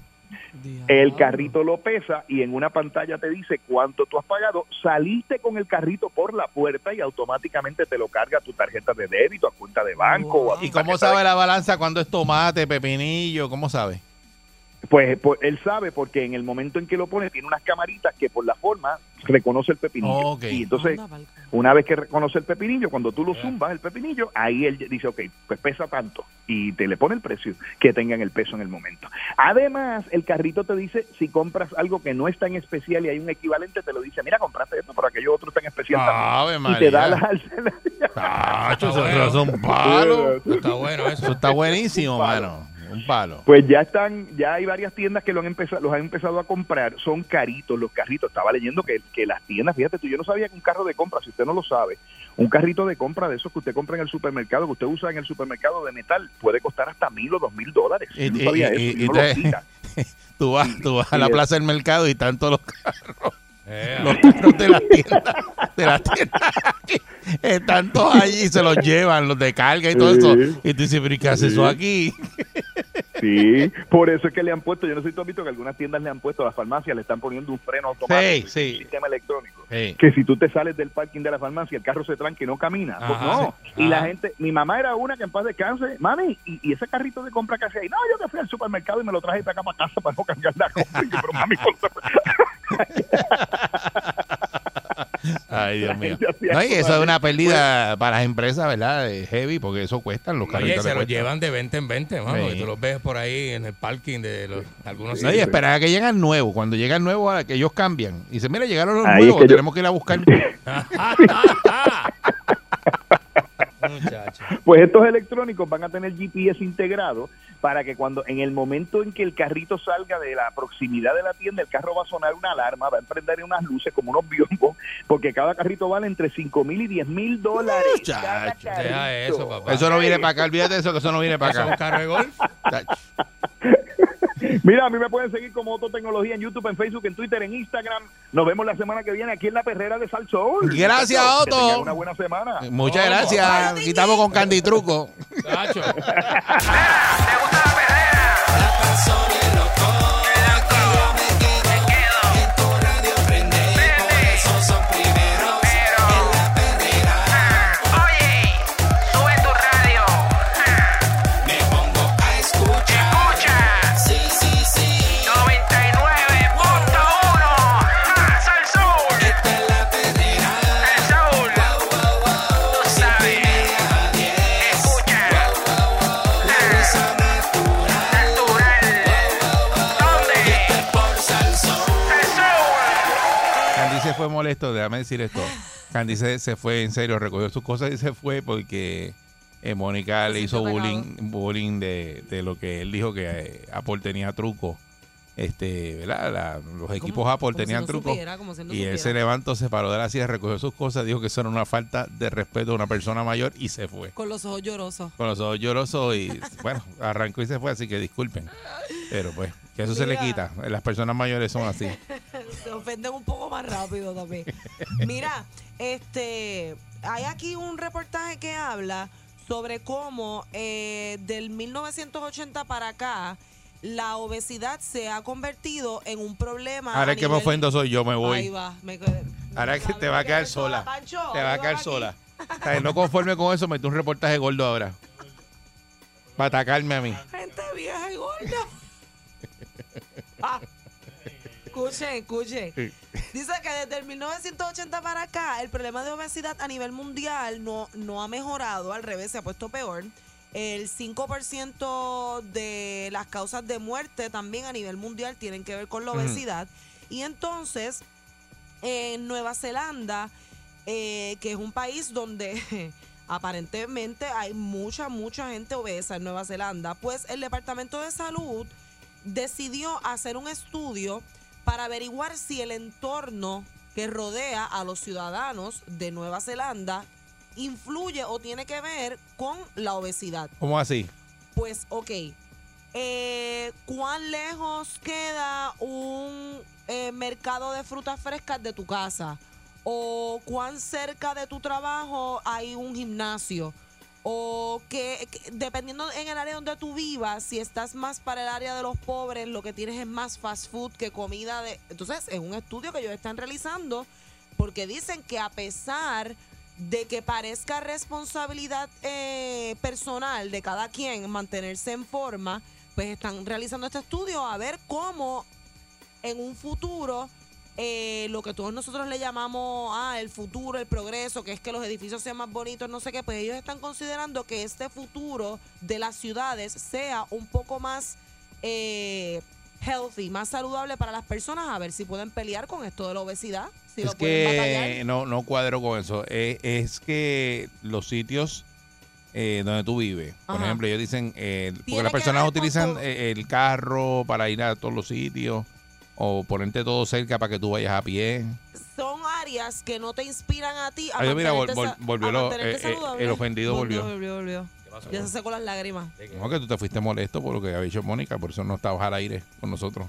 El carrito lo pesa y en una pantalla te dice cuánto tú has pagado. Saliste con el carrito por la puerta y automáticamente te lo carga a tu tarjeta de débito, a cuenta de banco. a ¿Y cómo de- sabe la balanza cuando es tomate, pepinillo? ¿Cómo sabe? Pues, pues, él sabe porque en el momento en que lo pone tiene unas camaritas que por la forma reconoce el pepinillo. Ok. Y entonces, una vez que reconoce el pepinillo, cuando tú lo zumbas el pepinillo, ahí él dice, ok, pues pesa tanto. Y te le pone el precio que tengan el peso en el momento. Además, el carrito te dice, si compras algo que no está en especial y hay un equivalente, te lo dice, mira, compraste esto, pero aquello otro está en especial también. Y te da la Tacho, eso, bueno. eso es un palo. Está bueno eso. Eso está buenísimo, mano. Un palo. Pues ya están, ya hay varias tiendas que lo han empezado, los han empezado a comprar, son caritos los carritos. Estaba leyendo que, que las tiendas, fíjate tú, yo no sabía que un carro de compra, si usted no lo sabe, un carrito de compra de esos que usted compra en el supermercado, que usted usa en el supermercado de metal, puede costar hasta mil o dos mil dólares. Y- Yo no sabía y- eso, y- no te-. Tú vas, tú vas a la plaza del mercado y están todos los carros. Eh, Los carros de las tiendas. De las tiendas. Están todos allí y se los llevan, los de carga y todo Sí. eso. Y tú dices, pero ¿y qué hace eso aquí? Sí, por eso es que le han puesto, yo no sé si tú has visto que algunas tiendas le han puesto, a las farmacias le están poniendo un freno automático, Sí, sí. un sistema electrónico. Sí. que si tú te sales del parking de la farmacia, el carro se tranca y no camina. Pues no. Y la gente, mi mamá era una que en paz descanse, mami, y, y ese carrito de compra que hacía ahí, no, yo te fui al supermercado y me lo traje para acá para casa para no cargar la compra. Y yo, pero mami. Ay, Dios mío. No, y eso es una pérdida para las empresas, ¿verdad? De heavy, porque eso cuestan los Oye, carritos. se le los llevan de 20 en 20, mano. Sí. Y tú los ves por ahí en el parking de los, algunos No, y esperar a que lleguen nuevos. Cuando llegan nuevos, a que ellos cambian. Y dicen, mira, llegaron los Ahí es nuevos, yo- tenemos que ir a buscar. Muchacho. Pues estos electrónicos van a tener GPS integrado para que cuando en el momento en que el carrito salga de la proximidad de la tienda, el carro va a sonar una alarma, va a emprender unas luces como unos biombos, porque cada carrito vale entre 5 mil y 10 mil dólares. cada carrito. Deja eso, papá. Eso no viene para acá, olvídate de eso, que eso no viene ¿Eso es para un acá. carro de golf? Mira, a mí me pueden seguir como Otto Tecnología en YouTube, en Facebook, en Twitter, en Instagram. Nos vemos la semana que viene aquí en la perrera de Salsón. Gracias, Otto. Una buena semana. Muchas ¿Cómo? gracias. Quitamos con Candy Truco. ¿Te gusta la perrera? Fue molesto, déjame decir esto. Candy se, se fue en serio, recogió sus cosas y se fue porque eh, Mónica le hizo bullying, bullying de, de lo que él dijo que eh, Apple tenía truco. Este, ¿verdad? La- los equipos Apple si tenían no supiera, si no y él se levantó, se paró de la silla, recogió sus cosas, dijo que eso era una falta de respeto a una persona mayor y se fue. Con los ojos llorosos. Con los ojos llorosos y bueno, arrancó y se fue, así que disculpen. Pero pues, que eso se le quita. Las personas mayores son así. Se ofenden un poco más rápido también. Mira, este, hay aquí un reportaje que habla sobre cómo eh, del 1980 para acá la obesidad se ha convertido en un problema. Ahora que me ofendo soy yo, me Ahí voy. va. me- Ahora es que te va a quedar sola. Pancho, Te va a quedar sola. O sea, no conforme con eso, mete un reportaje gordo ahora. Para atacarme a mí. Gente vieja y gorda. Escuchen, escuchen. Dice que desde el 1980 para acá el problema de obesidad a nivel mundial no, no ha mejorado, al revés, se ha puesto peor. El 5% de las causas de muerte también a nivel mundial tienen que ver con la obesidad. Y entonces, en Nueva Zelanda, eh, que es un país donde aparentemente hay mucha, mucha gente obesa en Nueva Zelanda, pues el Departamento de Salud decidió hacer un estudio para averiguar si el entorno que rodea a los ciudadanos de Nueva Zelanda influye o tiene que ver con la obesidad. ¿Cómo así? Pues, ok. Eh, ¿Cuán lejos queda un eh, mercado de frutas frescas de tu casa? ¿O cuán cerca de tu trabajo hay un gimnasio? O que, dependiendo en el área donde tú vivas, si estás más para el área de los pobres, lo que tienes es más fast food que comida de... Entonces, es un estudio que ellos están realizando porque dicen que a pesar de que parezca responsabilidad eh, personal de cada quien mantenerse en forma, pues están realizando este estudio a ver cómo en un futuro eh, lo que todos nosotros le llamamos ah, el futuro, el progreso, que es que los edificios sean más bonitos, no sé qué, pues ellos están considerando que este futuro de las ciudades sea un poco más eh, healthy, más saludable para las personas, a ver si pueden pelear con esto de la obesidad, si lo es pueden batallar. que no, no cuadro con eso. Es, es que los sitios eh, donde tú vives, por Ajá. ejemplo, ellos dicen, eh, porque las personas utilizan eh, el carro para ir a todos los sitios o ponerte todo cerca para que tú vayas a pie. son áreas que no te inspiran a ti a Ay, mira, vol- volvió a lo- mantenerte eh, eh, el ofendido volvió. volvió, volvió. Ya se secó las lágrimas. No, que tú te fuiste molesto por lo que había dicho Mónica, por eso no estabas al aire con nosotros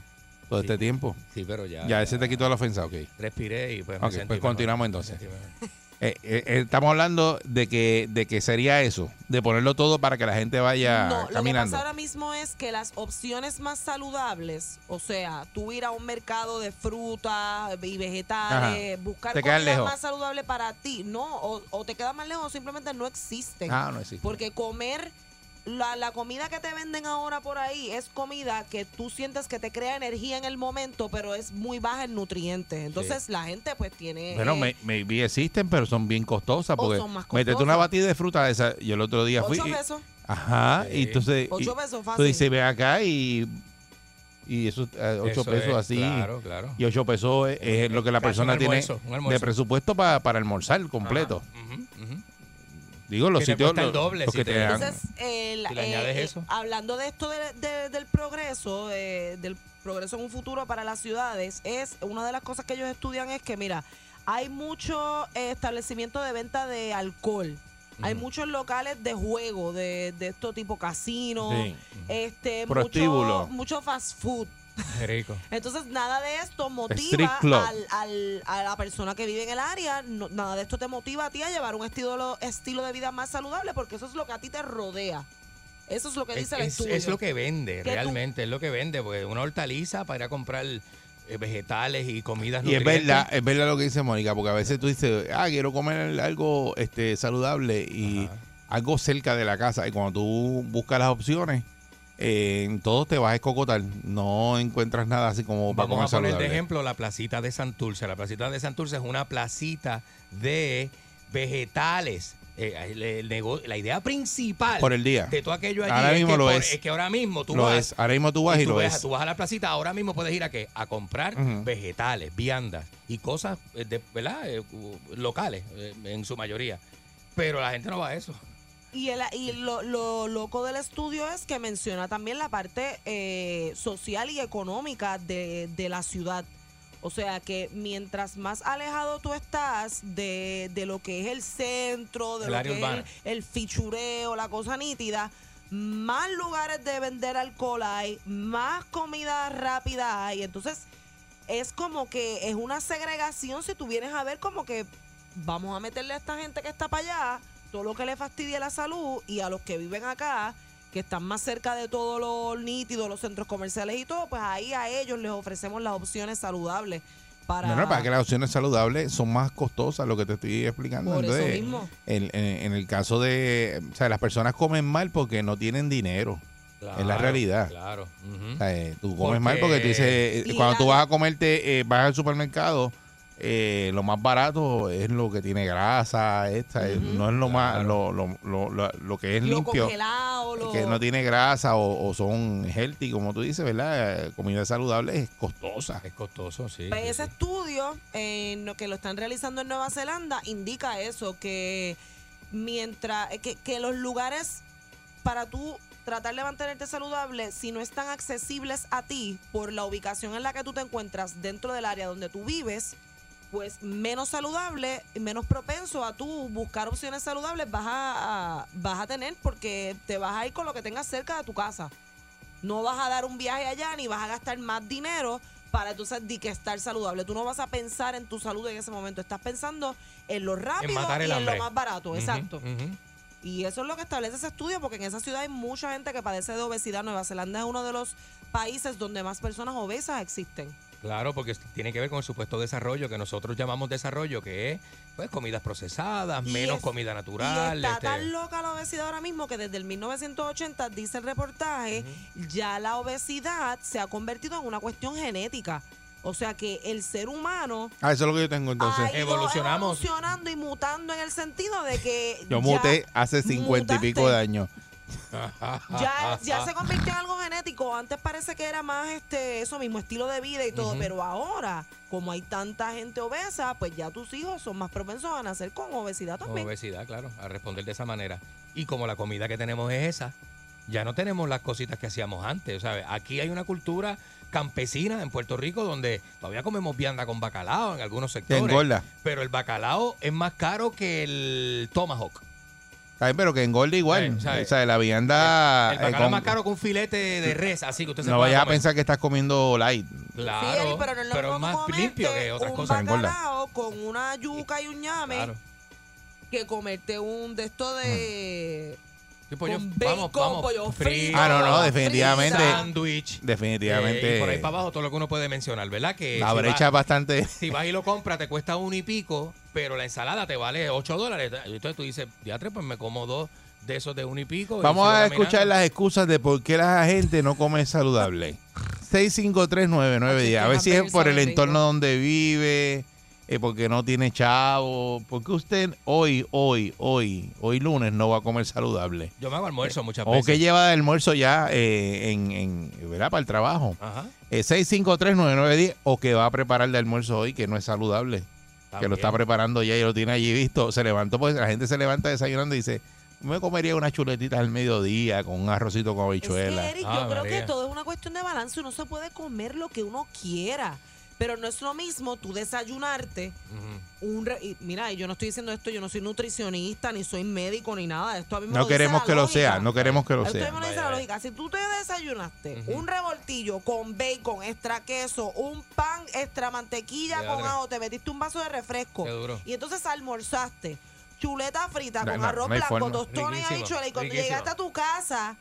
todo este tiempo. Sí, pero ya- Ya, ese te quitó la ofensa, ok. Respiré y pues me Ok, sentí pues mejor. continuamos Me entonces. sentí mejor. Eh, eh, estamos hablando de que, de que sería eso, de ponerlo todo para que la gente vaya No, lo que caminando. pasa ahora mismo es que las opciones más saludables, o sea, tú ir a un mercado de frutas y vegetales, Ajá. buscar Te quedan comida lejos. más saludable para ti, no, o, o te quedas más lejos o simplemente no existen. Ah, no existe. Porque comer la, la comida que te venden ahora por ahí es comida que tú sientes que te crea energía en el momento, pero es muy baja en nutrientes. Entonces la gente pues tiene... Bueno, eh, me, maybe existen, pero son bien costosas. Porque son más métete una batida de fruta de esa. Yo el otro día fui. ocho y- pesos. Ajá, y entonces. Ocho y- pesos, Tú fácil. dices, ven acá y. Y eso, eh, ocho Eso pesos es, así. claro, claro. Y ocho pesos es, es lo que la Casi persona un tiene almuerzo, un almuerzo. de presupuesto pa- para almorzar completo. Digo, los Que te sitios. el los- doble los si que te- te dan- Entonces, el, Si le eh, añades eh, eso. hablando de esto de- de- del progreso, eh, del progreso en un futuro para las ciudades, es una de las cosas que ellos estudian es que, mira, hay mucho eh, establecimiento de venta de alcohol. Hay muchos locales de juego, de, de esto tipo casino, Sí. este, Prostíbulo. mucho, mucho fast food. Rico. Entonces, nada de esto motiva al, al- a la persona que vive en el área, no- nada de esto te motiva a ti a llevar un estilo, estilo de vida más saludable, porque eso es lo que a ti te rodea. Eso es lo que Es, dice el es- estudio. es lo que vende, Que tú- realmente, es lo que vende. Porque una hortaliza para ir a comprar eh, vegetales y comidas Y es verdad, es verdad lo que dice Mónica, porque a veces tú dices, ah, quiero comer algo este saludable y algo cerca de la casa. Y cuando tú buscas las opciones, eh, en todos te vas a escocotar. No encuentras nada así como para comer Vamos a poner de ejemplo la placita de Santurce. La placita de Santurce es una placita de vegetales. Eh, el- el nego- la idea principal Por el día. de todo aquello allí Ahora es, mismo que lo por- es. que ahora mismo tú Lo vas es. Ahora mismo tú vas y tú lo ves- es. Tú vas a la placita, ahora mismo puedes ir a qué? A comprar vegetales, viandas y cosas eh, de, ¿verdad? Eh, locales en su mayoría. Pero la gente no va a eso. Y, el, y lo, lo loco del estudio es que menciona también la parte eh, social y económica de, de la ciudad. O sea que mientras más alejado tú estás de, de lo que es el centro, de El lo que urbana. es el, el fichureo, la cosa nítida, más lugares de vender alcohol hay, más comida rápida hay. Entonces es como que es una segregación si tú vienes a ver como que vamos a meterle a esta gente que está para allá todo lo que le fastidie la salud y a los que viven acá, que están más cerca de todo lo nítido, los centros comerciales y todo, pues ahí a ellos les ofrecemos las opciones saludables para... Bueno, para que las opciones saludables son más costosas, lo que te estoy explicando. Por eso mismo. En, en- en el caso de, o sea, las personas comen mal porque no tienen dinero. es la realidad. Claro. O sea, eh, tú comes Porque- mal porque tú dices, eh, cuando la- tú vas a comerte, eh, vas al supermercado, eh, lo más barato es lo que tiene grasa, esta, eh, no es lo más, lo, lo, lo, lo- lo que es lo limpio, congelado, lo... que no tiene grasa o, o son healthy, como tú dices, ¿verdad? Eh, Comida saludable es costosa. Es costoso, sí. Pues ese sí. estudio en lo que lo están realizando en Nueva Zelanda indica eso, que mientras eh, que, que los lugares para tú tratar de mantenerte saludable, si no están accesibles a ti por la ubicación en la que tú te encuentras dentro del área donde tú vives, pues menos saludable, y menos propenso a tú buscar opciones saludables vas a, a- vas a tener porque te vas a ir con lo que tengas cerca de tu casa. No vas a dar un viaje allá ni vas a gastar más dinero para entonces di que estar saludable. Tú no vas a pensar en tu salud en ese momento. Estás pensando en lo rápido y en lo más barato. Exacto. Y eso es lo que establece ese estudio, porque en esa ciudad hay mucha gente que padece de obesidad. Nueva Zelanda es uno de los países donde más personas obesas existen. Claro, porque tiene que ver con el supuesto desarrollo que nosotros llamamos desarrollo, que es pues comidas procesadas, Y menos es- comida natural. y está este, tan loca la obesidad ahora mismo que desde el 1980, dice el reportaje, ya la obesidad se ha convertido en una cuestión genética. O sea que el ser humano Ah, eso es lo que yo tengo entonces. ha ido Evolucionamos. evolucionando y mutando en el sentido de que Yo ya- muté hace cincuenta y pico de años. Ya, ya se convirtió en algo genético. Antes parece que era más este eso mismo, estilo de vida y todo. Pero ahora, como hay tanta gente obesa, pues ya tus hijos son más propensos a nacer con obesidad con también. obesidad, claro, a responder de esa manera. Y como la comida que tenemos es esa, ya no tenemos las cositas que hacíamos antes. ¿sabes? Aquí hay una cultura campesina en Puerto Rico donde todavía comemos vianda con bacalao en algunos sectores. Pero el bacalao es más caro que el tomahawk. Ay, pero que engorda igual. Eh, ¿sabe? O sea, la vianda. El eh, bacalao con- es más caro que un filete de res, así que usted se no vayas a pensar que estás comiendo light. Claro, Sí, pero no es lo es más limpio que otras un cosas. bacalao con una yuca y un ñame Claro. que comerte un de esto de Sí, pollo- con vamos, bacon, vamos. pollo frito, Ah, no, no, definitivamente. Sándwich. Definitivamente. Eh, y por ahí para abajo todo lo que uno puede mencionar, ¿verdad? Que La si brecha es bastante. Si vas y lo compras, te cuesta uno y pico, pero la ensalada te vale 8 dólares. Entonces tú dices, diatre, pues me como dos de esos de uno y pico. y Vamos sigo a caminando". escuchar las excusas de por qué la gente no come saludable. 6539910. A ver si es por el entorno donde vive, eh, porque no tiene chavo. Porque usted hoy, hoy, hoy, hoy lunes no va a comer saludable. Yo me hago almuerzo muchas O veces. que lleva de almuerzo ya eh, en, en, ¿verdad? Para el trabajo. Ajá. Eh, 6539910 o que va a preparar de almuerzo hoy que no es saludable. que lo está preparando ya y lo tiene allí visto. Se levantó, pues la gente se levanta desayunando y dice, me comería unas chuletitas al mediodía con un arrocito con Es que, habichuela. Eric, Ah, yo creo María. que todo es una cuestión de balance. Uno se puede comer lo que uno quiera. Pero no es lo mismo tú desayunarte Ujú. un... re- y mira, y yo no estoy diciendo esto, yo no soy nutricionista, ni soy médico, ni nada de esto. A mí me no lo dice queremos la que lo lógica. sea, no queremos que lo usted sea. me lo dice Vaya, la lógica. Si tú te desayunaste Ujú. un revoltillo con bacon, extra queso, un pan, extra mantequilla Ya, con ajo, te metiste un vaso de refresco Qué duro. y entonces almorzaste chuleta frita No, con no, arroz no blanco, tostones y Riquísimo, habichuela y cuando riquísimo. llegaste a tu casa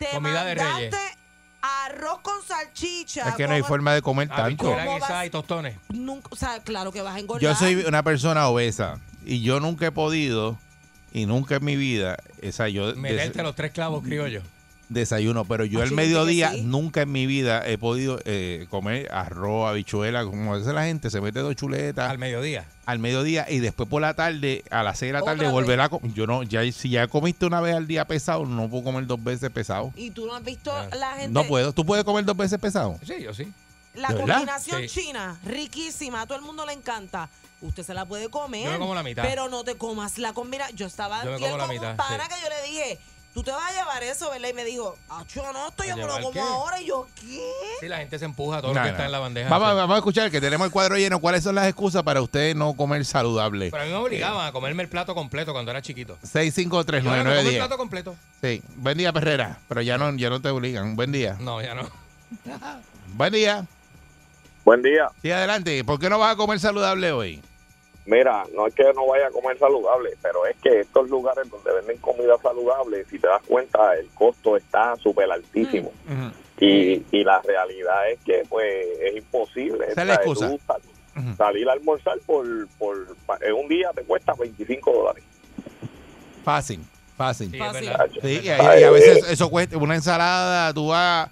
te Comida de mandaste reyes. Arroz con salchicha. Es que no hay forma de comer tanto. Habichuela ¿Cómo guisada vas? y tostones. Nunca- o sea, claro que vas a engordar. Yo soy una persona obesa y yo nunca he podido y nunca en mi vida, esa yo des- Meterte los tres clavos criollos. Desayuno, pero yo Ah, al mediodía sí. nunca en mi vida he podido eh, comer arroz, habichuela, como hace la gente, se mete dos chuletas Al mediodía. al mediodía y después por la tarde, a las 6 de la tarde, volver a comer. Yo no, ya si ya comiste una vez al día pesado, no puedo comer dos veces pesado. Y tú no has visto Ah. la gente. No puedo. ¿Tú puedes comer dos veces pesado? Sí, yo sí. La combinación Sí. china, riquísima, a todo el mundo le encanta. Usted se la puede comer. Yo me como la mitad. Pero no te comas la combinación. Yo estaba Yo me la con mitad, un pana sí. que yo le dije, tú te vas a llevar eso, ¿verdad? Y me dijo, acho, no, esto yo ¿A me lo como qué? ahora. Y yo, ¿qué? Sí, la gente se empuja todo lo que está en la bandeja. Vamos, vamos a escuchar que tenemos el cuadro lleno. ¿Cuáles son las excusas para usted no comer saludable? Pero a mí me obligaban a comerme el plato completo cuando era chiquito. 653 Yo ahora me como el 9910 plato completo. Sí. Buen día, Perrera. Pero ya no, ya no te obligan. Buen día. No, ya no. Buen día. Buen día. Sí, adelante. ¿Por qué no vas a comer saludable hoy? Mira, no es que no vaya a comer saludable, pero es que estos lugares donde venden comida saludable, si te das cuenta, el costo está súper altísimo. Y, y la realidad es que pues es imposible. Esa es la ¿sabes? excusa. Tú sal- salir a almorzar por, por en un día te cuesta 25 dólares. Fácil, fácil. Sí, Fácil. Sí, y, a- y a veces eso cuesta una ensalada, tú vas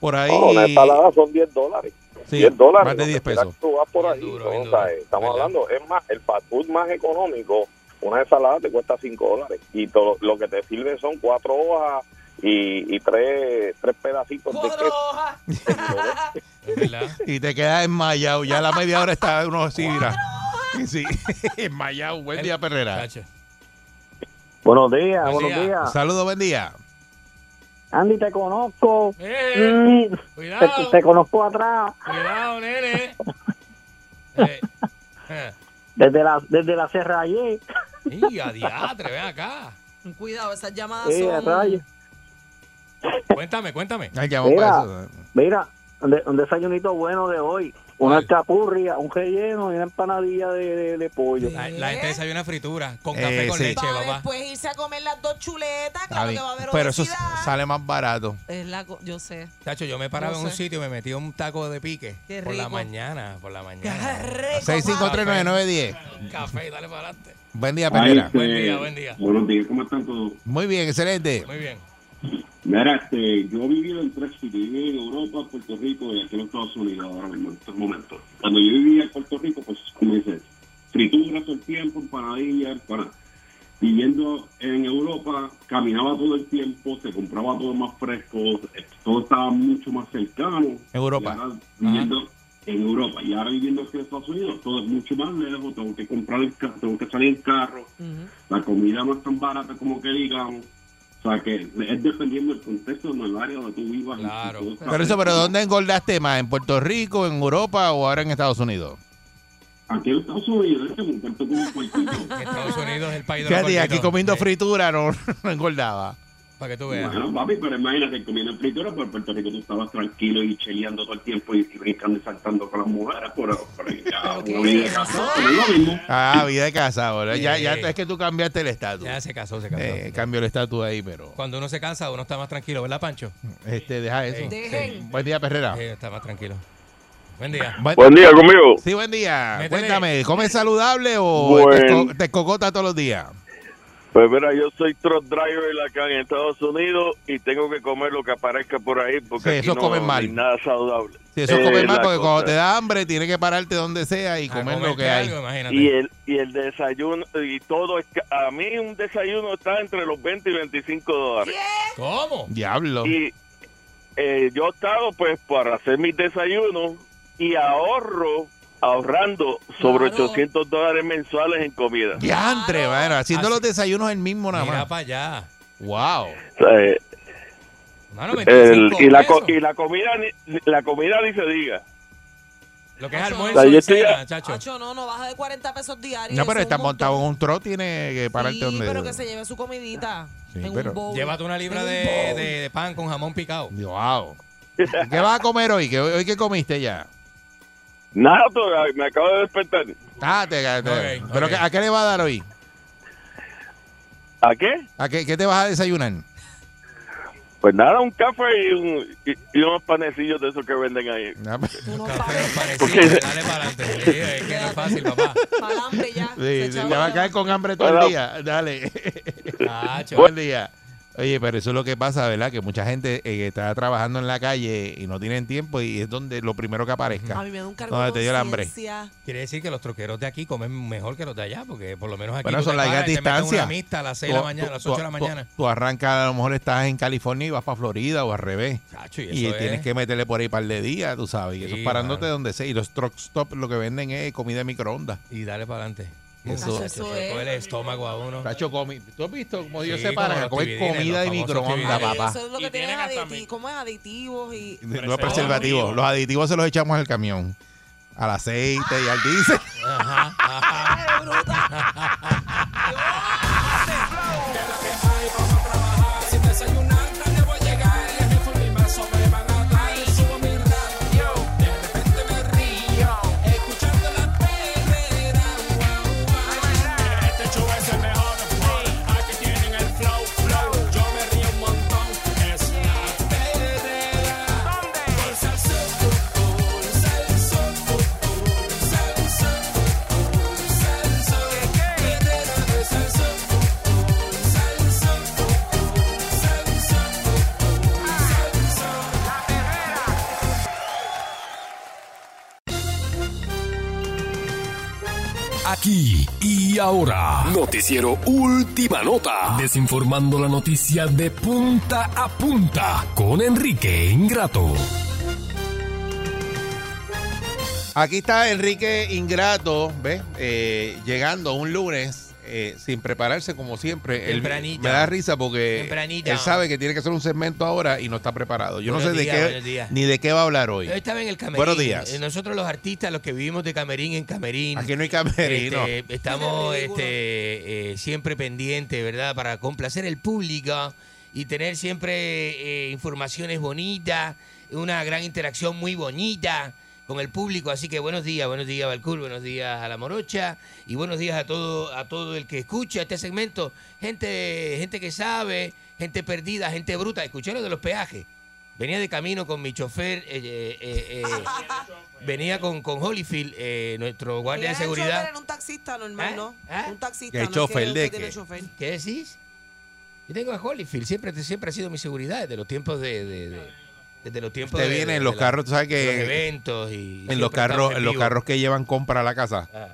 por ahí. No, una ensalada son 10 dólares. Sí, 10 dólares. más de lo que 10 sea pesos. Tú vas por ahí. duro, ¿no? bien O duro. sea, estamos ¿Verdad? hablando, es más, el fast food más económico, una ensalada te cuesta 5 dólares. Y todo lo que te sirve son cuatro hojas y, y tres, tres pedacitos de Cuatro queso. verdad. Y te quedas enmayado. Ya a la media hora está uno así, mira. Sí, enmayado. Buen día, Perrera. Buenos días, Buen buenos día. días. Saludos, buen día. Andy, te conozco. Eh, Mm, te, cuidado, te conozco atrás. cuidado, nene. Eh, eh. Desde la, desde la Serralle. Y a diatre, ven acá. Cuidado, esas llamadas Sí, son... rayos. Cuéntame, cuéntame. Ay, Mira. para eso. Mira, un desayunito bueno de hoy. Una alcapurria, un relleno y una empanadilla de, de- de pollo. La, la gente desayuna fritura con Eh, café con sí. leche, Para papá. después irse a comer las dos chuletas, Está claro que bien. va a haber Pero eso obesidad. sale más barato. Es la co- yo sé. Chacho, yo me paraba No en un sé. sitio y me metí un taco de pique. Qué Por la rico. mañana, por la Qué mañana. rico, 6539910. Café y dale para adelante. Buen día, Perrera. Buen día, buen día. Buenos días, ¿cómo están todos? Muy bien, excelente. Muy bien. Mira, este, yo he vivido en tres sitios, viví en Europa, Puerto Rico y aquí en Estados Unidos ahora mismo, en estos momentos. Cuando yo vivía en Puerto Rico, pues, como dices, frituras todo el tiempo, empanadillas, para Viviendo en Europa, caminaba todo el tiempo, se compraba todo más fresco, todo estaba mucho más cercano. Europa. Y ahora viviendo en Europa y ahora viviendo aquí en Estados Unidos, todo es mucho más lejos, tengo que comprar el carro, tengo que salir en carro, la comida no es tan barata como que digamos. O sea que es dependiendo del contexto en el área donde tú vivas. Claro. Pero eso, ¿pero dónde engordaste más? ¿En Puerto Rico, en Europa o ahora en Estados Unidos? Aquí en Estados Unidos, como un. Estados Unidos es el país de los Fíjate, y aquí comiendo fritura no, no engordaba. Para que tú veas. Bueno, papi, pero imagínate comiendo fritura, por Puerto Rico tú estabas tranquilo y cheleando todo el tiempo y, y brincando y saltando con las mujeres, pero, pero ya, una vida de casa, no es lo mismo. Ah, vida de casa ahora. Ya, ya Sí. es que tú cambiaste el estatus. Ya se casó, se casó. Eh, cambió el estatus ahí, pero Cuando uno se cansa, uno está más tranquilo, ¿verdad, Pancho? este, deja eso. Dejen. Buen día, Perrera. Sí, está más tranquilo. Buen día. Buen día conmigo. Sí, buen día. Métele. Cuéntame, ¿comes saludable o Buen- te, co- te cocota todos los días? Pues mira, yo soy truck driver acá en Estados Unidos y tengo que comer lo que aparezca por ahí porque Sí, eso no comen mal. hay nada saludable. Si eso Eh, comes mal, porque cuando cosa. te da hambre tienes que pararte donde sea y comer lo que hay. Y el, y el desayuno y todo, a mí un desayuno está entre los 20 y 25 dólares. ¿Cómo? Diablo. Y eh, yo he estado pues para hacer mis desayunos y ahorro, ahorrando sobre 800 dólares mensuales en comida. Diantre, bueno, haciendo Así- los desayunos el mismo nada Mira más. para allá. Wow. O sea, eh, Mano, el- 25 y, la, y la comida ni, la comida ni se diga. Lo que es O almuerzo sea, yo y estoy- cena, chacho. No, no baja de 40 pesos diarios. No, pero es está montado en un tro, tiene que pararte Sí, donde. pero que se lleve su comidita Sí, en pero- un bowl. Llévate una libra de- de pan con jamón picado. Wow. ¿Qué vas a comer hoy? ¿Qué, ¿Hoy qué comiste ya? Nada, todavía, me acabo de despertar. Ah, te, te- Ok, ¿Pero ok. qué- a qué le vas a dar hoy? ¿A qué? ¿A qué, qué te vas a desayunar? Pues nada, un café y, un, y, y unos panecillos de esos que venden ahí. Café, los panecitos, Porque- dale para adelante. Sí, es que no es fácil, papá. Para hambre ya. Sí, Se ya va a caer con hambre todo Bueno. el día. Dale. Tacho. Buen día. Oye, pero eso es lo que pasa, ¿verdad? Que mucha gente eh, está trabajando en la calle y no tienen tiempo y es donde lo primero que aparezca. A mí me da un cargo Donde te dio el hambre. Quiere decir que los troqueros de aquí comen mejor que los de allá, porque por lo menos aquí Bueno, son te largas distancias. a las 6 de la Tú- mañana, a las 8 de la mañana. Tú, arrancas, a lo mejor estás en California y vas para Florida o al revés. Chacho, y tienes es- que meterle por ahí un par de días, tú sabes. Y eso es parándote mano. donde sea. Y los truck stop lo que venden es comida de microondas. Y dale para adelante. Eso- Eso es. el estómago a uno. Tacho, comi- ¿Tú has visto cómo ellos Sí, se paran como a los comer comida de famosos microondas, papá? Eso es lo que Y tienen hasta aditi- ¿Cómo es aditivos? y No es preservativo. Los aditivos se los echamos al camión. Al aceite y al diésel. Ajá, ajá. Aquí y ahora. Noticiero Última Nota. Desinformando la noticia de punta a punta con Enrique Ingrato. Aquí está Enrique Ingrato, ¿ves? Eh, llegando un lunes eh, sin prepararse como siempre. Él me da risa porque Tempranito. él sabe que tiene que hacer un segmento ahora y no está preparado. Yo no sé días, de qué ni de qué va a hablar hoy. Yo estaba en el camerín. Buenos días. Eh, Nosotros los artistas, los que vivimos de camerín en camerín. Aquí no hay camerino. este, estamos este, eh, siempre pendientes, ¿verdad? Para complacer el público y tener siempre eh, informaciones bonitas, una gran interacción muy bonita con el público. Así que buenos días, buenos días Balcur, buenos días a la Morocha y buenos días a todo, a todo el que escucha este segmento. Gente, gente que sabe, gente perdida, gente bruta. Escuché lo de los peajes. Venía de camino con mi chofer, eh, eh, eh, venía con, con Holyfield, eh, nuestro guardia de seguridad. un taxista normal, ¿Eh? ¿no? ¿Eh? Un taxista. ¿Qué no es chofer que de qué? chofer. ¿Qué decís? Yo tengo a Holyfield, siempre, siempre ha sido mi seguridad desde los tiempos de... de- de- desde los tiempos Usted de- viene de- en los de la- carros, tú sabes de los que eventos y en los carros, en los carros que llevan compra a la casa. Ah.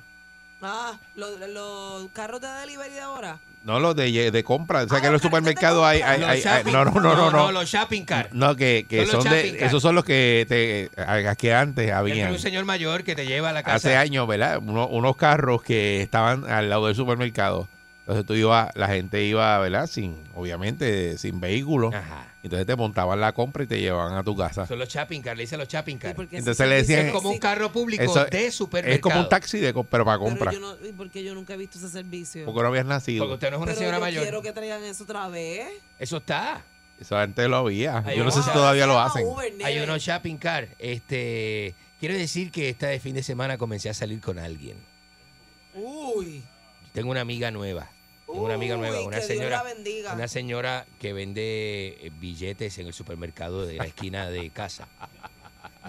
Ah, los, los carros de delivery de ahora. No los de, de compra. O sea Ah, que en los supermercados hay, hay, hay- no, no, no, no, no. los shopping cars. No, que, que Son de, esos son los que te, que antes habían. un señor mayor que te lleva a la casa. Hace años, ¿verdad? Uno- unos carros que estaban al lado del supermercado. Entonces tú ibas, la gente iba, ¿verdad? Sin, obviamente, sin vehículo. Ajá. Entonces te montaban la compra y te llevaban a tu casa. Son los shopping cars, le dicen los shopping cars. porque Entonces le decían- Es como un carro público Eso- de supermercado. Es como un taxi, de, pero para Pero compra. yo no, ¿y ¿Por qué yo nunca he visto ese servicio? Porque no habías nacido. Porque usted no es una Pero señora yo mayor. quiero que traigan eso otra vez. Eso está. Eso antes lo había. Yo no sé si todavía lo hacen. Uber. Hay unos shopping car. Este, quiero decir que este fin de semana comencé a salir con alguien. Uy. Tengo una amiga nueva. Tengo una amiga Uy, nueva, una señora, la una señora que vende eh, billetes en el supermercado de la esquina de casa.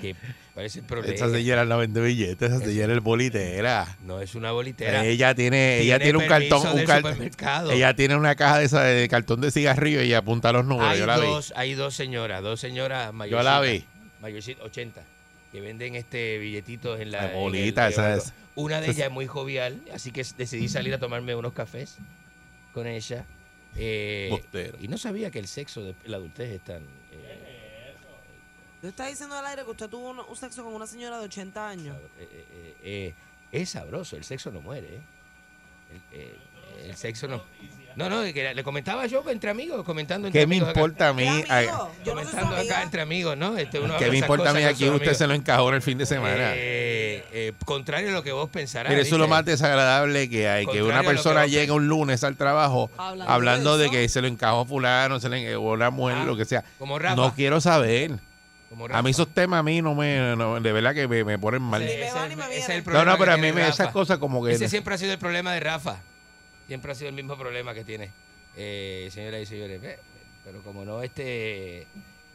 Que parece el problema. Esa señora no vende billetes, esa señora es bolitera. No es una bolitera. Ella tiene, ella tiene un cartón, un del car- supermercado. ella tiene una caja de, esa de cartón de cigarrillo y apunta los números. hay yo la vi. dos, hay dos señoras, dos señoras mayores. Yo la vi. Mayorcita, 80, que venden este billetitos en la. En el- bolita, esa es- Una de ellas es muy jovial, así que decidí salir a tomarme unos cafés con ella. Eh, y no sabía que el sexo de la adultez es tan. eh, ¿Usted está diciendo al aire que usted tuvo un, un sexo con una señora de 80 años? eh, eh, eh, es sabroso, el sexo no muere. ¿eh? El, eh, el sexo no. No, no, que le comentaba yo entre amigos, comentando entre ¿Qué me amigos acá. importa a mí? ¿Qué amigo? Yo no Comentando acá entre amigos, ¿no? Este, uno ¿Qué me importa a mí? Aquí usted amigos. se lo encajó en el fin de semana. Eh, eh, contrario a lo que vos pensarás. Mire, eso es lo más desagradable que hay, que una que persona vos llega un lunes al trabajo Hablando hablando, de que se lo encajó a fulano, se le o una mujer, Ah, lo que sea. como Rafa. No quiero saber. Como A mí esos temas a mí no me, no, de verdad que me, me ponen mal. Ese- Ni me ese va es ni el- me ese es viene. el No, no, pero que a mí me, esas cosas como que... Ese siempre ha sido el problema de Rafa. Siempre ha sido el mismo problema que tiene. Eh, señoras y señores. eh, Pero como no este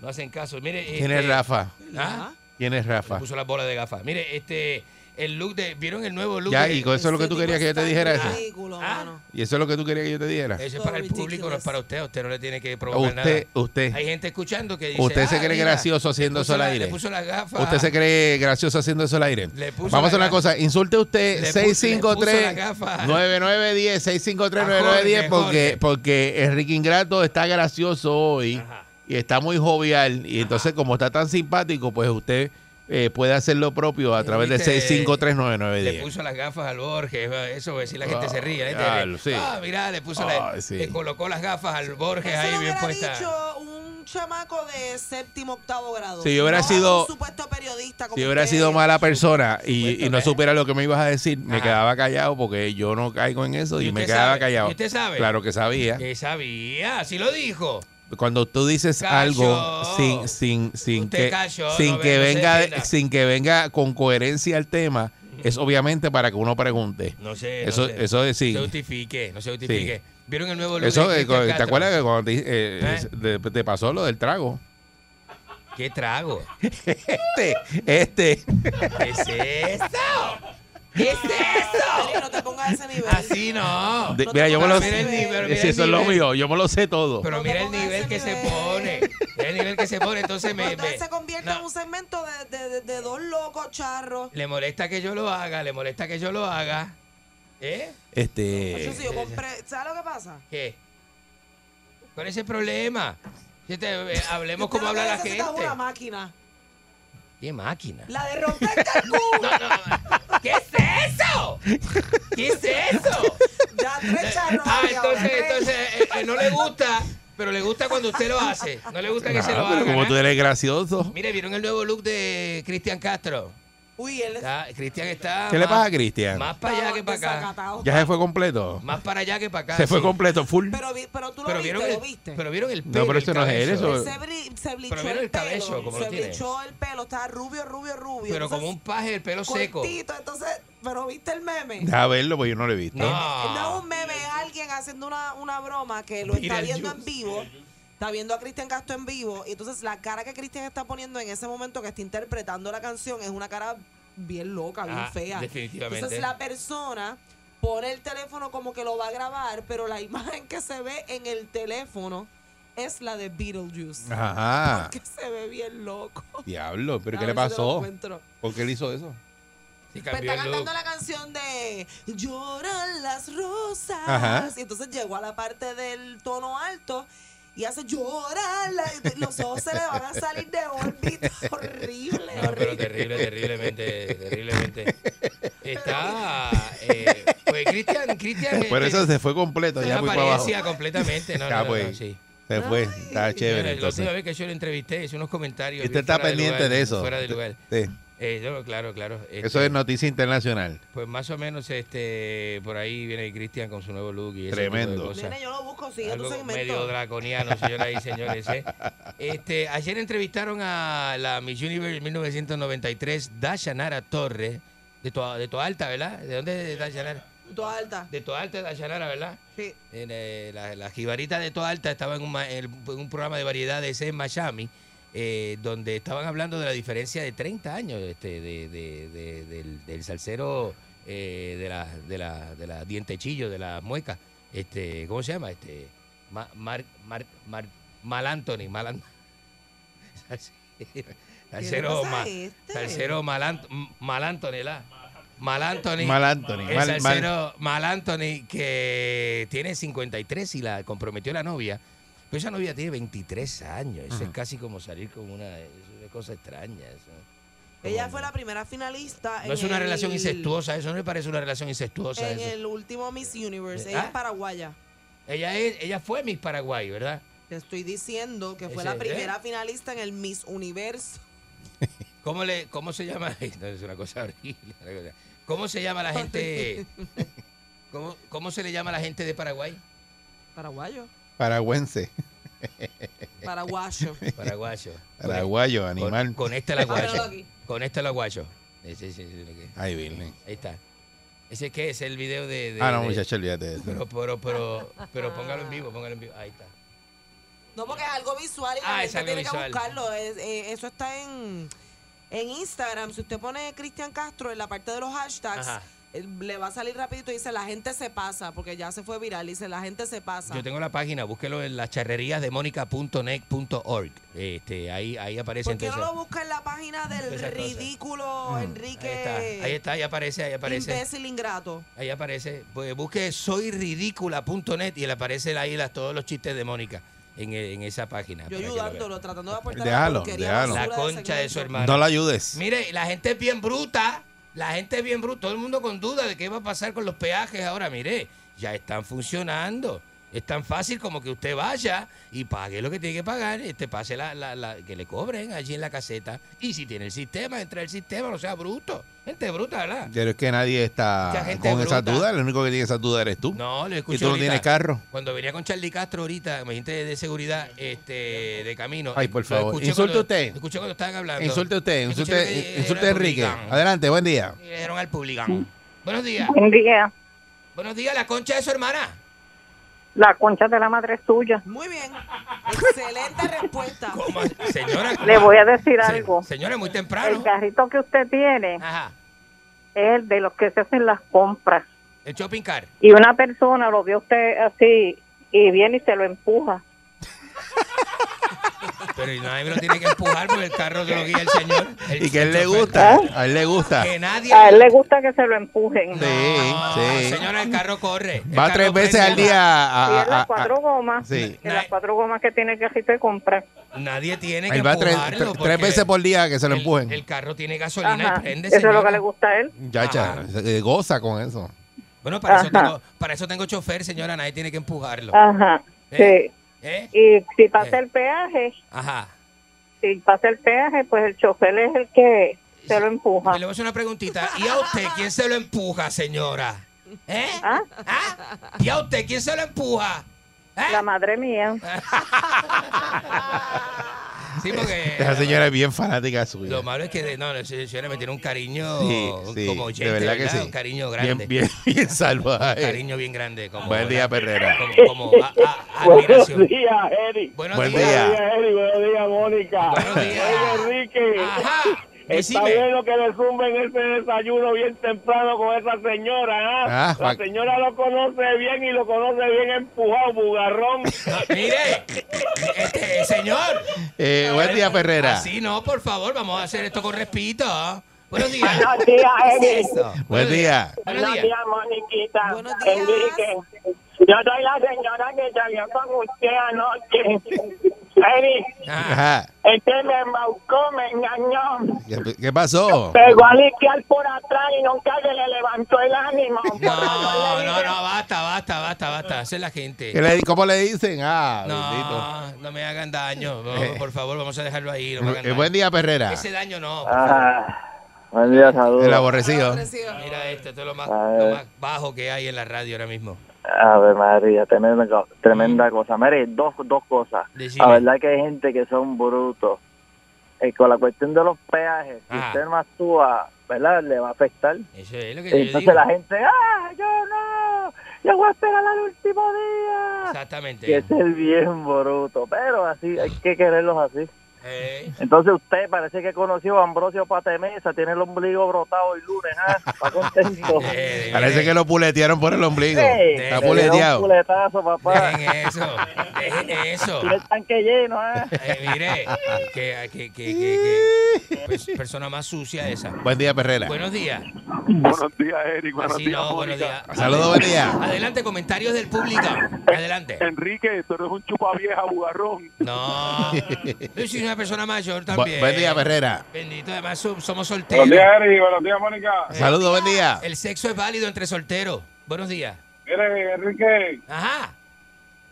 no hacen caso. Mire, ¿Quién este- es Rafa? ¿Ah? ¿Quién es Le Rafa? puso las bolas de gafas. Mire, este el look de ¿vieron el nuevo look? Ya, de- y con eso es lo que tú querías que yo te dijera eso. Ah. ¿Y eso es lo que tú querías que yo te dijera? Eso es para el público, no es para usted. Usted no le tiene que provocar Usted, nada. usted, Hay gente escuchando que dice. usted se "Ah, cree mira, gracioso haciendo eso al aire. Le puso las gafas. usted se cree gracioso haciendo eso al aire. Le puso Vamos a hacer una cosa, insulte usted Le pu- le puso 653 la gafa. 9910 653 A 9910 Jorge, porque Jorge. porque Enrique Ingrato está gracioso hoy Ajá. y está muy jovial y entonces como está tan simpático, pues usted eh, puede hacer lo propio a través de Viste, 653 Le 9910. puso las gafas al Borges, eso si la gente se ríe. La gente Claro, ríe. sí. Ah, mira, le puso la- sí. le colocó las gafas al Borges Eso ahí bien hubiera puesta. dicho un chamaco de séptimo, octavo grado. Si yo hubiera No sido- un supuesto periodista como Si hubiera usted. sido mala persona y, Supuesto y no supiera lo que me ibas a decir, me quedaba callado porque yo no caigo en eso y, ¿Y me quedaba sabe? callado. ¿Y usted sabe? Claro que sabía. Que sabía, así lo dijo. Cuando tú dices algo sin sin sin que cayó, sin no que no venga sin que venga con coherencia al tema, es obviamente para que uno pregunte. No sé. Eso no sé. eso es sí. Se justifique, no se justifique. ¿Vieron el nuevo Eso de eh, ¿te acuerdas que cuando te, eh, ¿Eh? te pasó lo del trago? ¿Qué trago? Este, este. ¿Qué es eso? ¿Qué es eso? No te pongas a ese nivel. Así no. De- No mira, yo me lo sé. ese nivel. pero mira Si el eso es lo mío, yo me lo sé todo. Pero No mira el nivel que se pone. Mira el nivel que se pone. Entonces me, me- se convierte no. en un segmento de, de- de- de dos locos charros. le molesta que yo lo haga, le molesta que yo lo haga. ¿Eh? Este. Yo sí, yo compré, ¿sabes lo que pasa? ¿Qué? ¿Cuál es el problema? Si te- eh, hablemos como habla la gente. es una máquina. ¿Qué máquina? La de romperte el culo. ¿Qué es eso? ¿Qué es eso? Ya tres charros. Ah, entonces, entonces eh, eh, no le gusta, pero le gusta cuando usted lo hace. No le gusta que se Ah, lo pero haga. como tú eres gracioso. Mire, ¿vieron el nuevo look de Cristian Castro? Uy, él Está- Cristian está. ¿Qué le pasa a Cristian? Más para allá que para acá. Ya se fue completo. Más para allá que para acá. Se fue completo, full. Pero, vi- pero tú lo Pero viste, vieron, lo el, viste. pero vieron el pelo. No, pero eso no es él, eso- se, bri- se blichó Pero vieron el, el cabello, pelo, como se lo blichó el pelo, estaba rubio, rubio, rubio. Pero como un paje, el pelo seco. cortito, entonces, pero ¿viste el meme? Deja verlo porque yo no lo he visto. No. No es un meme, es alguien haciendo una, una broma que lo está viendo en vivo. Está viendo a Cristian Castro en vivo. Y entonces la cara que Cristian está poniendo en ese momento que está interpretando la canción es una cara bien loca, bien Ah, fea. definitivamente. Entonces la persona pone el teléfono como que lo va a grabar, pero la imagen que se ve en el teléfono es la de Beetlejuice. Ajá. Porque se ve bien loco. Diablo, ¿pero A qué le pasó? ¿Por qué él hizo eso? Sí, Pues está cantando la canción de Lloran las rosas. Ajá. Y entonces llegó a la parte del tono alto y hace llorar. la- Los ojos se le van a salir de órbita. Horrible, No, pero horrible. terrible, terriblemente, terriblemente. Está, eh, pues Cristian, Cristian. Por eh, eso se fue completo, ya muy para abajo. completamente, no, Ya, no, no, pues, no, sí. Se fue, está chévere. La última vez que yo lo entrevisté, hice unos comentarios. Y usted está pendiente lugar, de eso. Fuera de lugar. Sí. Eh, claro, claro. Eso este, es noticia internacional. Pues más o menos este por ahí viene Cristian con su nuevo look y ese Tremendo. tipo de cosas. Nene, yo lo busco, sigue tu Algo segmento. medio draconiano, señoras y señores. ¿eh? Este, ayer entrevistaron a la Miss Universe 1993, Dayanara Torres, de Toa, de Toa Alta, ¿verdad? ¿De dónde es Dayanara? Toda alta. De Toa Alta, Dayanara, ¿verdad? Sí. En, eh, la, la jibarita de Toa Alta estaba en un, ma- en un programa de variedades en Miami, eh, donde estaban hablando de la diferencia de 30 años este, de, de- de- del, del salsero eh, de la, de la, de la dientechillo, de la mueca. Este, ¿Cómo se llama? Este, Ma- Mar, Mar- Mar- Mal Anthony, Mal Salsero, Ma- este? salsero Mal, Ant- Mal Anthony, ¿la? Mal Anthony. Mal Anthony, El mal- mal- salsero Mal Anthony que tiene 53 y la comprometió la novia. Pero esa novia tiene 23 años. Eso es casi como salir con una, es una cosa extraña. eso. Ella fue la primera finalista. No en es una el- relación incestuosa, eso no me parece una relación incestuosa. En eso. el último Miss Universe. ¿Ah? Ella es paraguaya. Ella, es, ella fue Miss Paraguay, ¿verdad? Te estoy diciendo que fue Ese, la ¿eh? primera finalista en el Miss Universo. ¿Cómo, le, cómo se llama? No, es una cosa horrible. ¿Cómo se llama la gente? ¿Cómo, ¿Cómo se le llama a la gente de Paraguay? Paraguayo. Paragüense. Paraguayo. Paraguayo. Paraguayo, animal. Con, con este la Ábrelo guayo. aquí. Con este la guayo. Ese, ese, ese, ese, Ay, Virgen. Ahí está. ¿Ese qué es? El video de... de- Ah, no, de- muchacho, olvídate de eso. Pero, pero, pero, pero póngalo en vivo, póngalo en vivo. Ahí está. No, porque es algo visual y la Ah, gente es algo tiene visual. que buscarlo. Es- eh, eso está en, en Instagram. Si usted pone Cristian Castro en la parte de los hashtags, Ajá. Le va a salir rapidito y dice la gente se pasa, porque ya se fue viral. Dice la gente se pasa. Yo tengo la página, búsquelo en las charrerías de mónica.net.org. Este, ahí, ahí aparece ¿Por qué no lo busca en la página del ridículo Enrique? Ahí está, ahí está, ahí aparece, ahí aparece. Imbécil ingrato. Ahí aparece. Pues busque soyridícula.net y le aparecen ahí las, todos los chistes de Mónica en, en esa página. Yo ayudándolo, tratando de aportar Déjalo, la déjalo. La basura de concha de su hermana. No la ayudes. Mire, la gente es bien bruta. La gente es bien bruta. Todo el mundo con duda de qué va a pasar con los peajes ahora. Mire, ya están funcionando. Es tan fácil como que usted vaya y pague lo que tiene que pagar, este pase la, la- la- que le cobren allí en la caseta. Y si tiene el sistema, entra el sistema, no sea bruto. Gente bruta, ¿verdad? Pero es que nadie está con esa duda. El único que tiene esa duda eres tú. No, lo y escuché tú no ahorita. tienes carro. Cuando venía con Charlie Castro ahorita, mi gente de seguridad este, de camino. Ay, por lo favor. Insulte cuando- usted. lo Escuché cuando estaban hablando. Insulte usted, insulte, lo insulte Enrique. Adelante, buen día. Y le dijeron al publicán. Buenos días. Buen día. Buenos días, la concha de su hermana. La concha de la madre es suya. Muy bien. Excelente respuesta. ¿Cómo? Señora. Le voy a decir Se- algo. Señora, muy El temprano. carrito que usted tiene Ajá. es el de los que se hacen las compras. El shopping car. Y una persona lo vio usted así y viene y se lo empuja. Pero nadie me lo tiene que empujar porque el carro se lo guía el señor. el- Y que a él le gusta. A él le gusta. Que nadie. A él le gusta que se lo empujen. Sí, No, sí. señora, el carro corre. El Va carro tres veces al día a, Y a- en las cuatro gomas. sí. En las cuatro gomas que tiene que te comprar. Nadie tiene que Él va tres, empujarlo. tres- veces por día que se lo empujen. El carro tiene gasolina Ajá. y prende. Eso es lo que le gusta a él. Chacha, se- eh, goza con eso. Bueno, para eso, tengo, para eso tengo chofer, señora. Nadie tiene que empujarlo. Ajá. ¿Eh? Sí. ¿Eh? Y si pasa el peaje, Ajá. si pasa el peaje, pues el chofer es el que se lo empuja. Le voy a hacer una preguntita. ¿Y a usted quién se lo empuja, señora? ¿Eh? ¿Ah? ¿Y a usted quién se lo empuja? ¿Eh? La madre mía. Sí, porque Esa señora es bien fanática suya. lo malo es que no, la señora me tiene un cariño Sí, sí, como de oyente, verdad que sí. Un cariño Bien, grande. bien, bien salvaje. Un cariño bien grande. Como, Buen día, Perrera. Como, como a- a- admiración. Buenos días, Eric. Buenos Buen días. día. Buenos días, Eric. Buenos días, Mónica. Buenos días. Oye, Enrique. Ajá. Está Decime. bueno que le zumben ese desayuno bien temprano con esa señora, ¿ah? Ah, La señora lo conoce bien y lo conoce bien empujado, bugarrón. Ah, Mire, este señor. Eh, buen día, Perrera. Así no, por favor, vamos a hacer esto con respeto. Buenos días. Buenos días, ¿Qué Eric. es eso? Buen día. Buenos Buenos días. días, Moniquita. Buenos días. Enrique. Yo soy la señora que salió con usted anoche. Eric, Ajá. este me embaucó, me engañó. ¿Qué, qué pasó? Pegó a liquear por atrás y nunca se le levantó el ánimo. No, no, no, basta, basta, basta, basta. Esa es la gente. ¿Qué le- ¿Cómo le dicen? Ah, bendito. No, no me hagan daño. No, Eh. por favor, vamos a dejarlo ahí. No me hagan Eh, daño. buen día, Perrera. Ese daño no. Ah, buen día, saludos. El aborrecido. Mira esto, esto es lo más, lo más bajo que hay en la radio ahora mismo. A ver, María, tremenda, tremenda cosa. Mire, dos, dos cosas. Decime. La verdad que hay gente que son brutos. Eh, con la cuestión de los peajes, si Ajá. usted no actúa, ¿verdad? Le va a afectar. Eso es lo que yo Entonces digo. la gente, ¡ah, yo no! Yo voy a esperar al último día. Exactamente. Que es el bien bruto. Pero así, hay que quererlos así. Eh, Entonces usted parece que conoció a Ambrosio Patemesa, tiene el ombligo brotado el lunes, ¿ah? Está contento. eh, Parece que lo puletearon por el ombligo. Está le dieron un puleteado. culetazo, papá. Dejen eso, dejen eso. Tiene el tanque lleno, ¿ah? Eh, mire, que, que, que, que, que- pues, persona más sucia esa. Buen día, Perrera. Buenos días. Buenos días, Eric. Buenos Así días, no, buenos días. Saludos, buen día. Adelante, comentarios del público. Adelante. Enrique, tú eres un chupa vieja, bugarrón. No, yo soy una persona mayor Bu- también. buen día, Perrera. Bendito, además so- somos solteros. Buenos días, Eric. Buenos días, Mónica. Saludos, buen día. El sexo es válido entre solteros. Buenos días. Mire, Enrique, Ajá.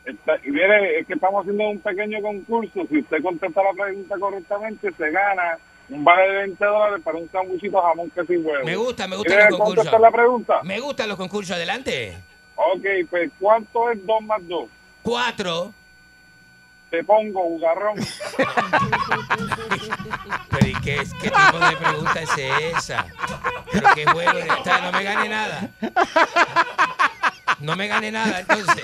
está- mire, es que estamos haciendo un pequeño concurso. Si usted contesta la pregunta correctamente, se gana un vale de 20 dólares para un sándwichito de jamón queso y huevo. Me gusta, me gustan ¿Quiere los concursos. contestar la pregunta? Me gustan los concursos. Adelante. Ok, pues ¿cuánto es 2 más 2? Cuatro. Te pongo, bugarrón. Pero ¿y qué, qué tipo de pregunta es esa? ¿Pero qué juego es esta? No me gane nada. No me gane nada, entonces.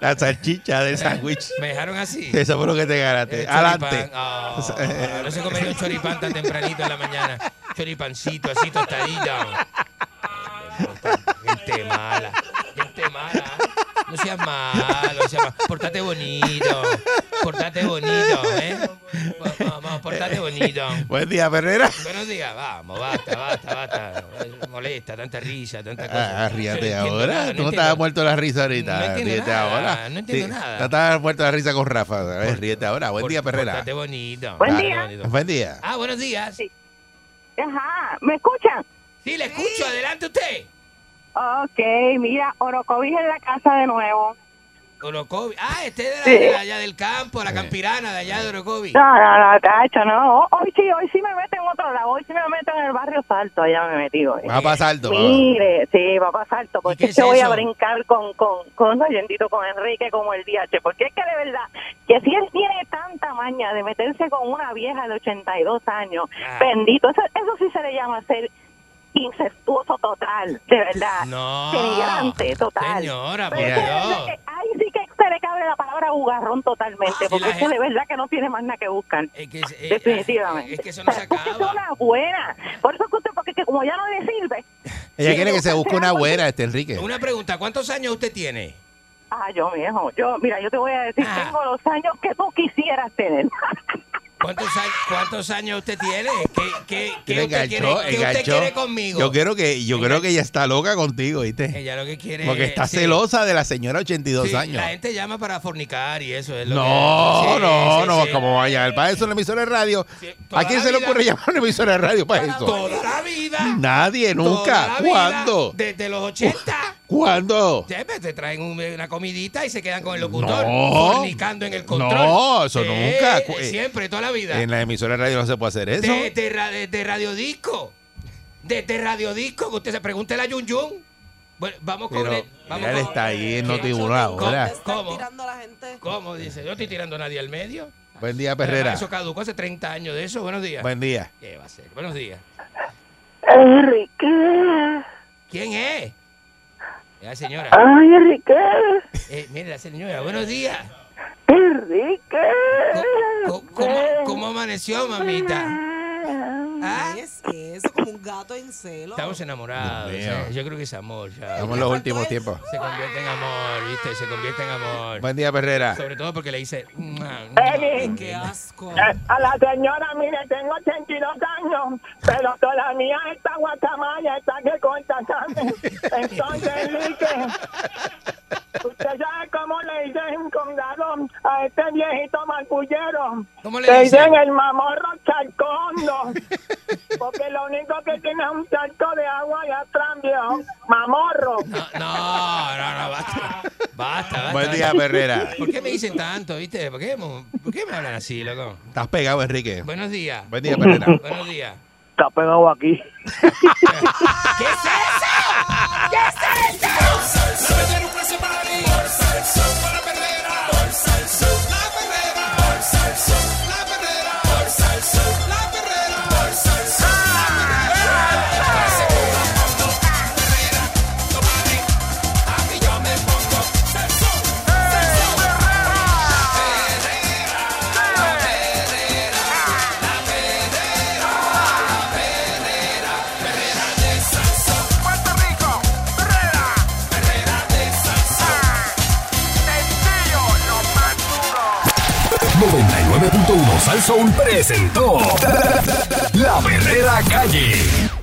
La salchicha del sándwich. Me dejaron así. Eso fue lo que te ganaste. El Adelante. Ah, no se comería un choripán tan tempranito en la mañana. Choripancito así tostadito. Gente mala. Gente mala. No seas malo. No seas malo. Portate bonito. Portate bonito, ¿eh? Vamos, vamos, portate bonito. Buen día, Perrera. Buenos días, vamos, basta, basta, basta. Molesta, tanta risa, tanta cosa. Ah, ríete Yo no entiendo ahora. nada, Tú no entiendo. estabas muerto de la risa ahorita. No entiendo ríete nada, ahora. no entiendo Sí, nada. No estabas muerto de la risa con Rafa. A ver, ríete ahora. Buen Por- día, Perrera. Portate bonito. Buen día. bonito. Buen día. Ah, buenos días. Ajá, ¿me escuchan? Sí, le escucho. Adelante usted. Ok, mira, Orocovis en la casa de nuevo. Orocovi. Ah, este de, la, Sí. de allá del campo, la campirana de allá de Orocovi. No, no, no, cacho, no. Hoy sí, hoy sí me meto en otro lado. Hoy sí me meto en el barrio Salto. Allá me metí hoy. Va a pasar alto. Mire, sí, va a pasar alto, qué porque es es que voy a brincar con, con, con con Enrique, como el DH, porque es que de verdad, que si él tiene tanta maña de meterse con una vieja de 82 años, Ah. bendito, eso, eso sí se le llama ser incestuoso total, de verdad. No. Denigrante total. Señora, por Dios. ahí sí que se le cabe la palabra bugarrón totalmente, porque es que de verdad que no tiene más nada que buscar. Es que, eh, Definitivamente. Es que eso no se Pero es que es acaba. una buena. Por eso que usted, porque que como ya no le sirve. Ella Sí, quiere que se busque una buena, este Enrique. Una pregunta, ¿cuántos años usted tiene? Ah, yo viejo, yo, mira, yo te voy a decir, Ah. tengo los años que tú quisieras tener. ¿Cuántos, años, ¿Cuántos años usted tiene? ¿Qué, qué, usted, quiere, qué usted quiere conmigo? Yo creo que, yo creo que ella está loca contigo, ¿viste? Ella lo que quiere Porque está sí. celosa de la señora 82 Sí, años. La gente llama para fornicar y eso es lo No, que... Sí, no, no, sí. ¿cómo va a llamar para eso una emisora de radio? ¿A quién se le vida. ocurre llamar una emisora de radio para eso? Toda la vida. Nadie, nunca. vida, ¿Cuándo? Desde los 80. ¿Cuándo? Ya, pues, te traen un- una comidita y se quedan con el locutor. No. Fornicando en el control. No, eso nunca. Eh, Siempre, toda la vida. En la emisora de radio no se puede hacer eso. De, de, de- radiodisco. De, de radiodisco, que usted se pregunte la Yun Yun. Bueno, vamos con Pero el. Vamos él con- está ahí en. Noti1 ahora. ¿Cómo? tirando a la gente. ¿Cómo? Dice, yo estoy tirando a nadie al medio. Buen día, Perrera. Eso caducó hace 30 años de eso. Buenos días. Buen día. ¿Qué va a ser? Buenos días. Enrique. ¿Quién es? La señora. Ay, Enrique. Eh, mire, la señora. Buenos días. Enrique. ¿Cómo, cómo, cómo amaneció, mamita? ¿Ah? ¿Qué es eso? Como un gato en celo. Estamos enamorados. Dios mío. o sea, yo creo que es amor. ya. Estamos en los últimos tiempos. Se convierte en amor, ¿viste? Se convierte en amor. Buen día, Perrera. Sobre todo porque le dice. Qué asco. Eh, A la señora, mire, tengo 82 años, pero todavía esta guacamaya está que corta, ¿sabe? Entonces, Enrique, usted sabe cómo le dicen condado a este viejito marpullero. ¿Cómo le le dicen? dicen el mamorro charcondo, porque lo único que tiene es un charco de agua y atrás, viejo. Mamorro. No, no, no, no, basta. Basta, basta. Buen día, Perrera. ¿Por qué me dicen tanto, viste? ¿Por qué, por qué me hablan así, loco? Estás pegado, Enrique. Buenos días. Buen día, Perrera. Buenos días. Está pegado aquí. ¿Qué es eso? ¿Qué es eso? Más duro. 99.1 Sal Soul presentó La Verdadera Calle.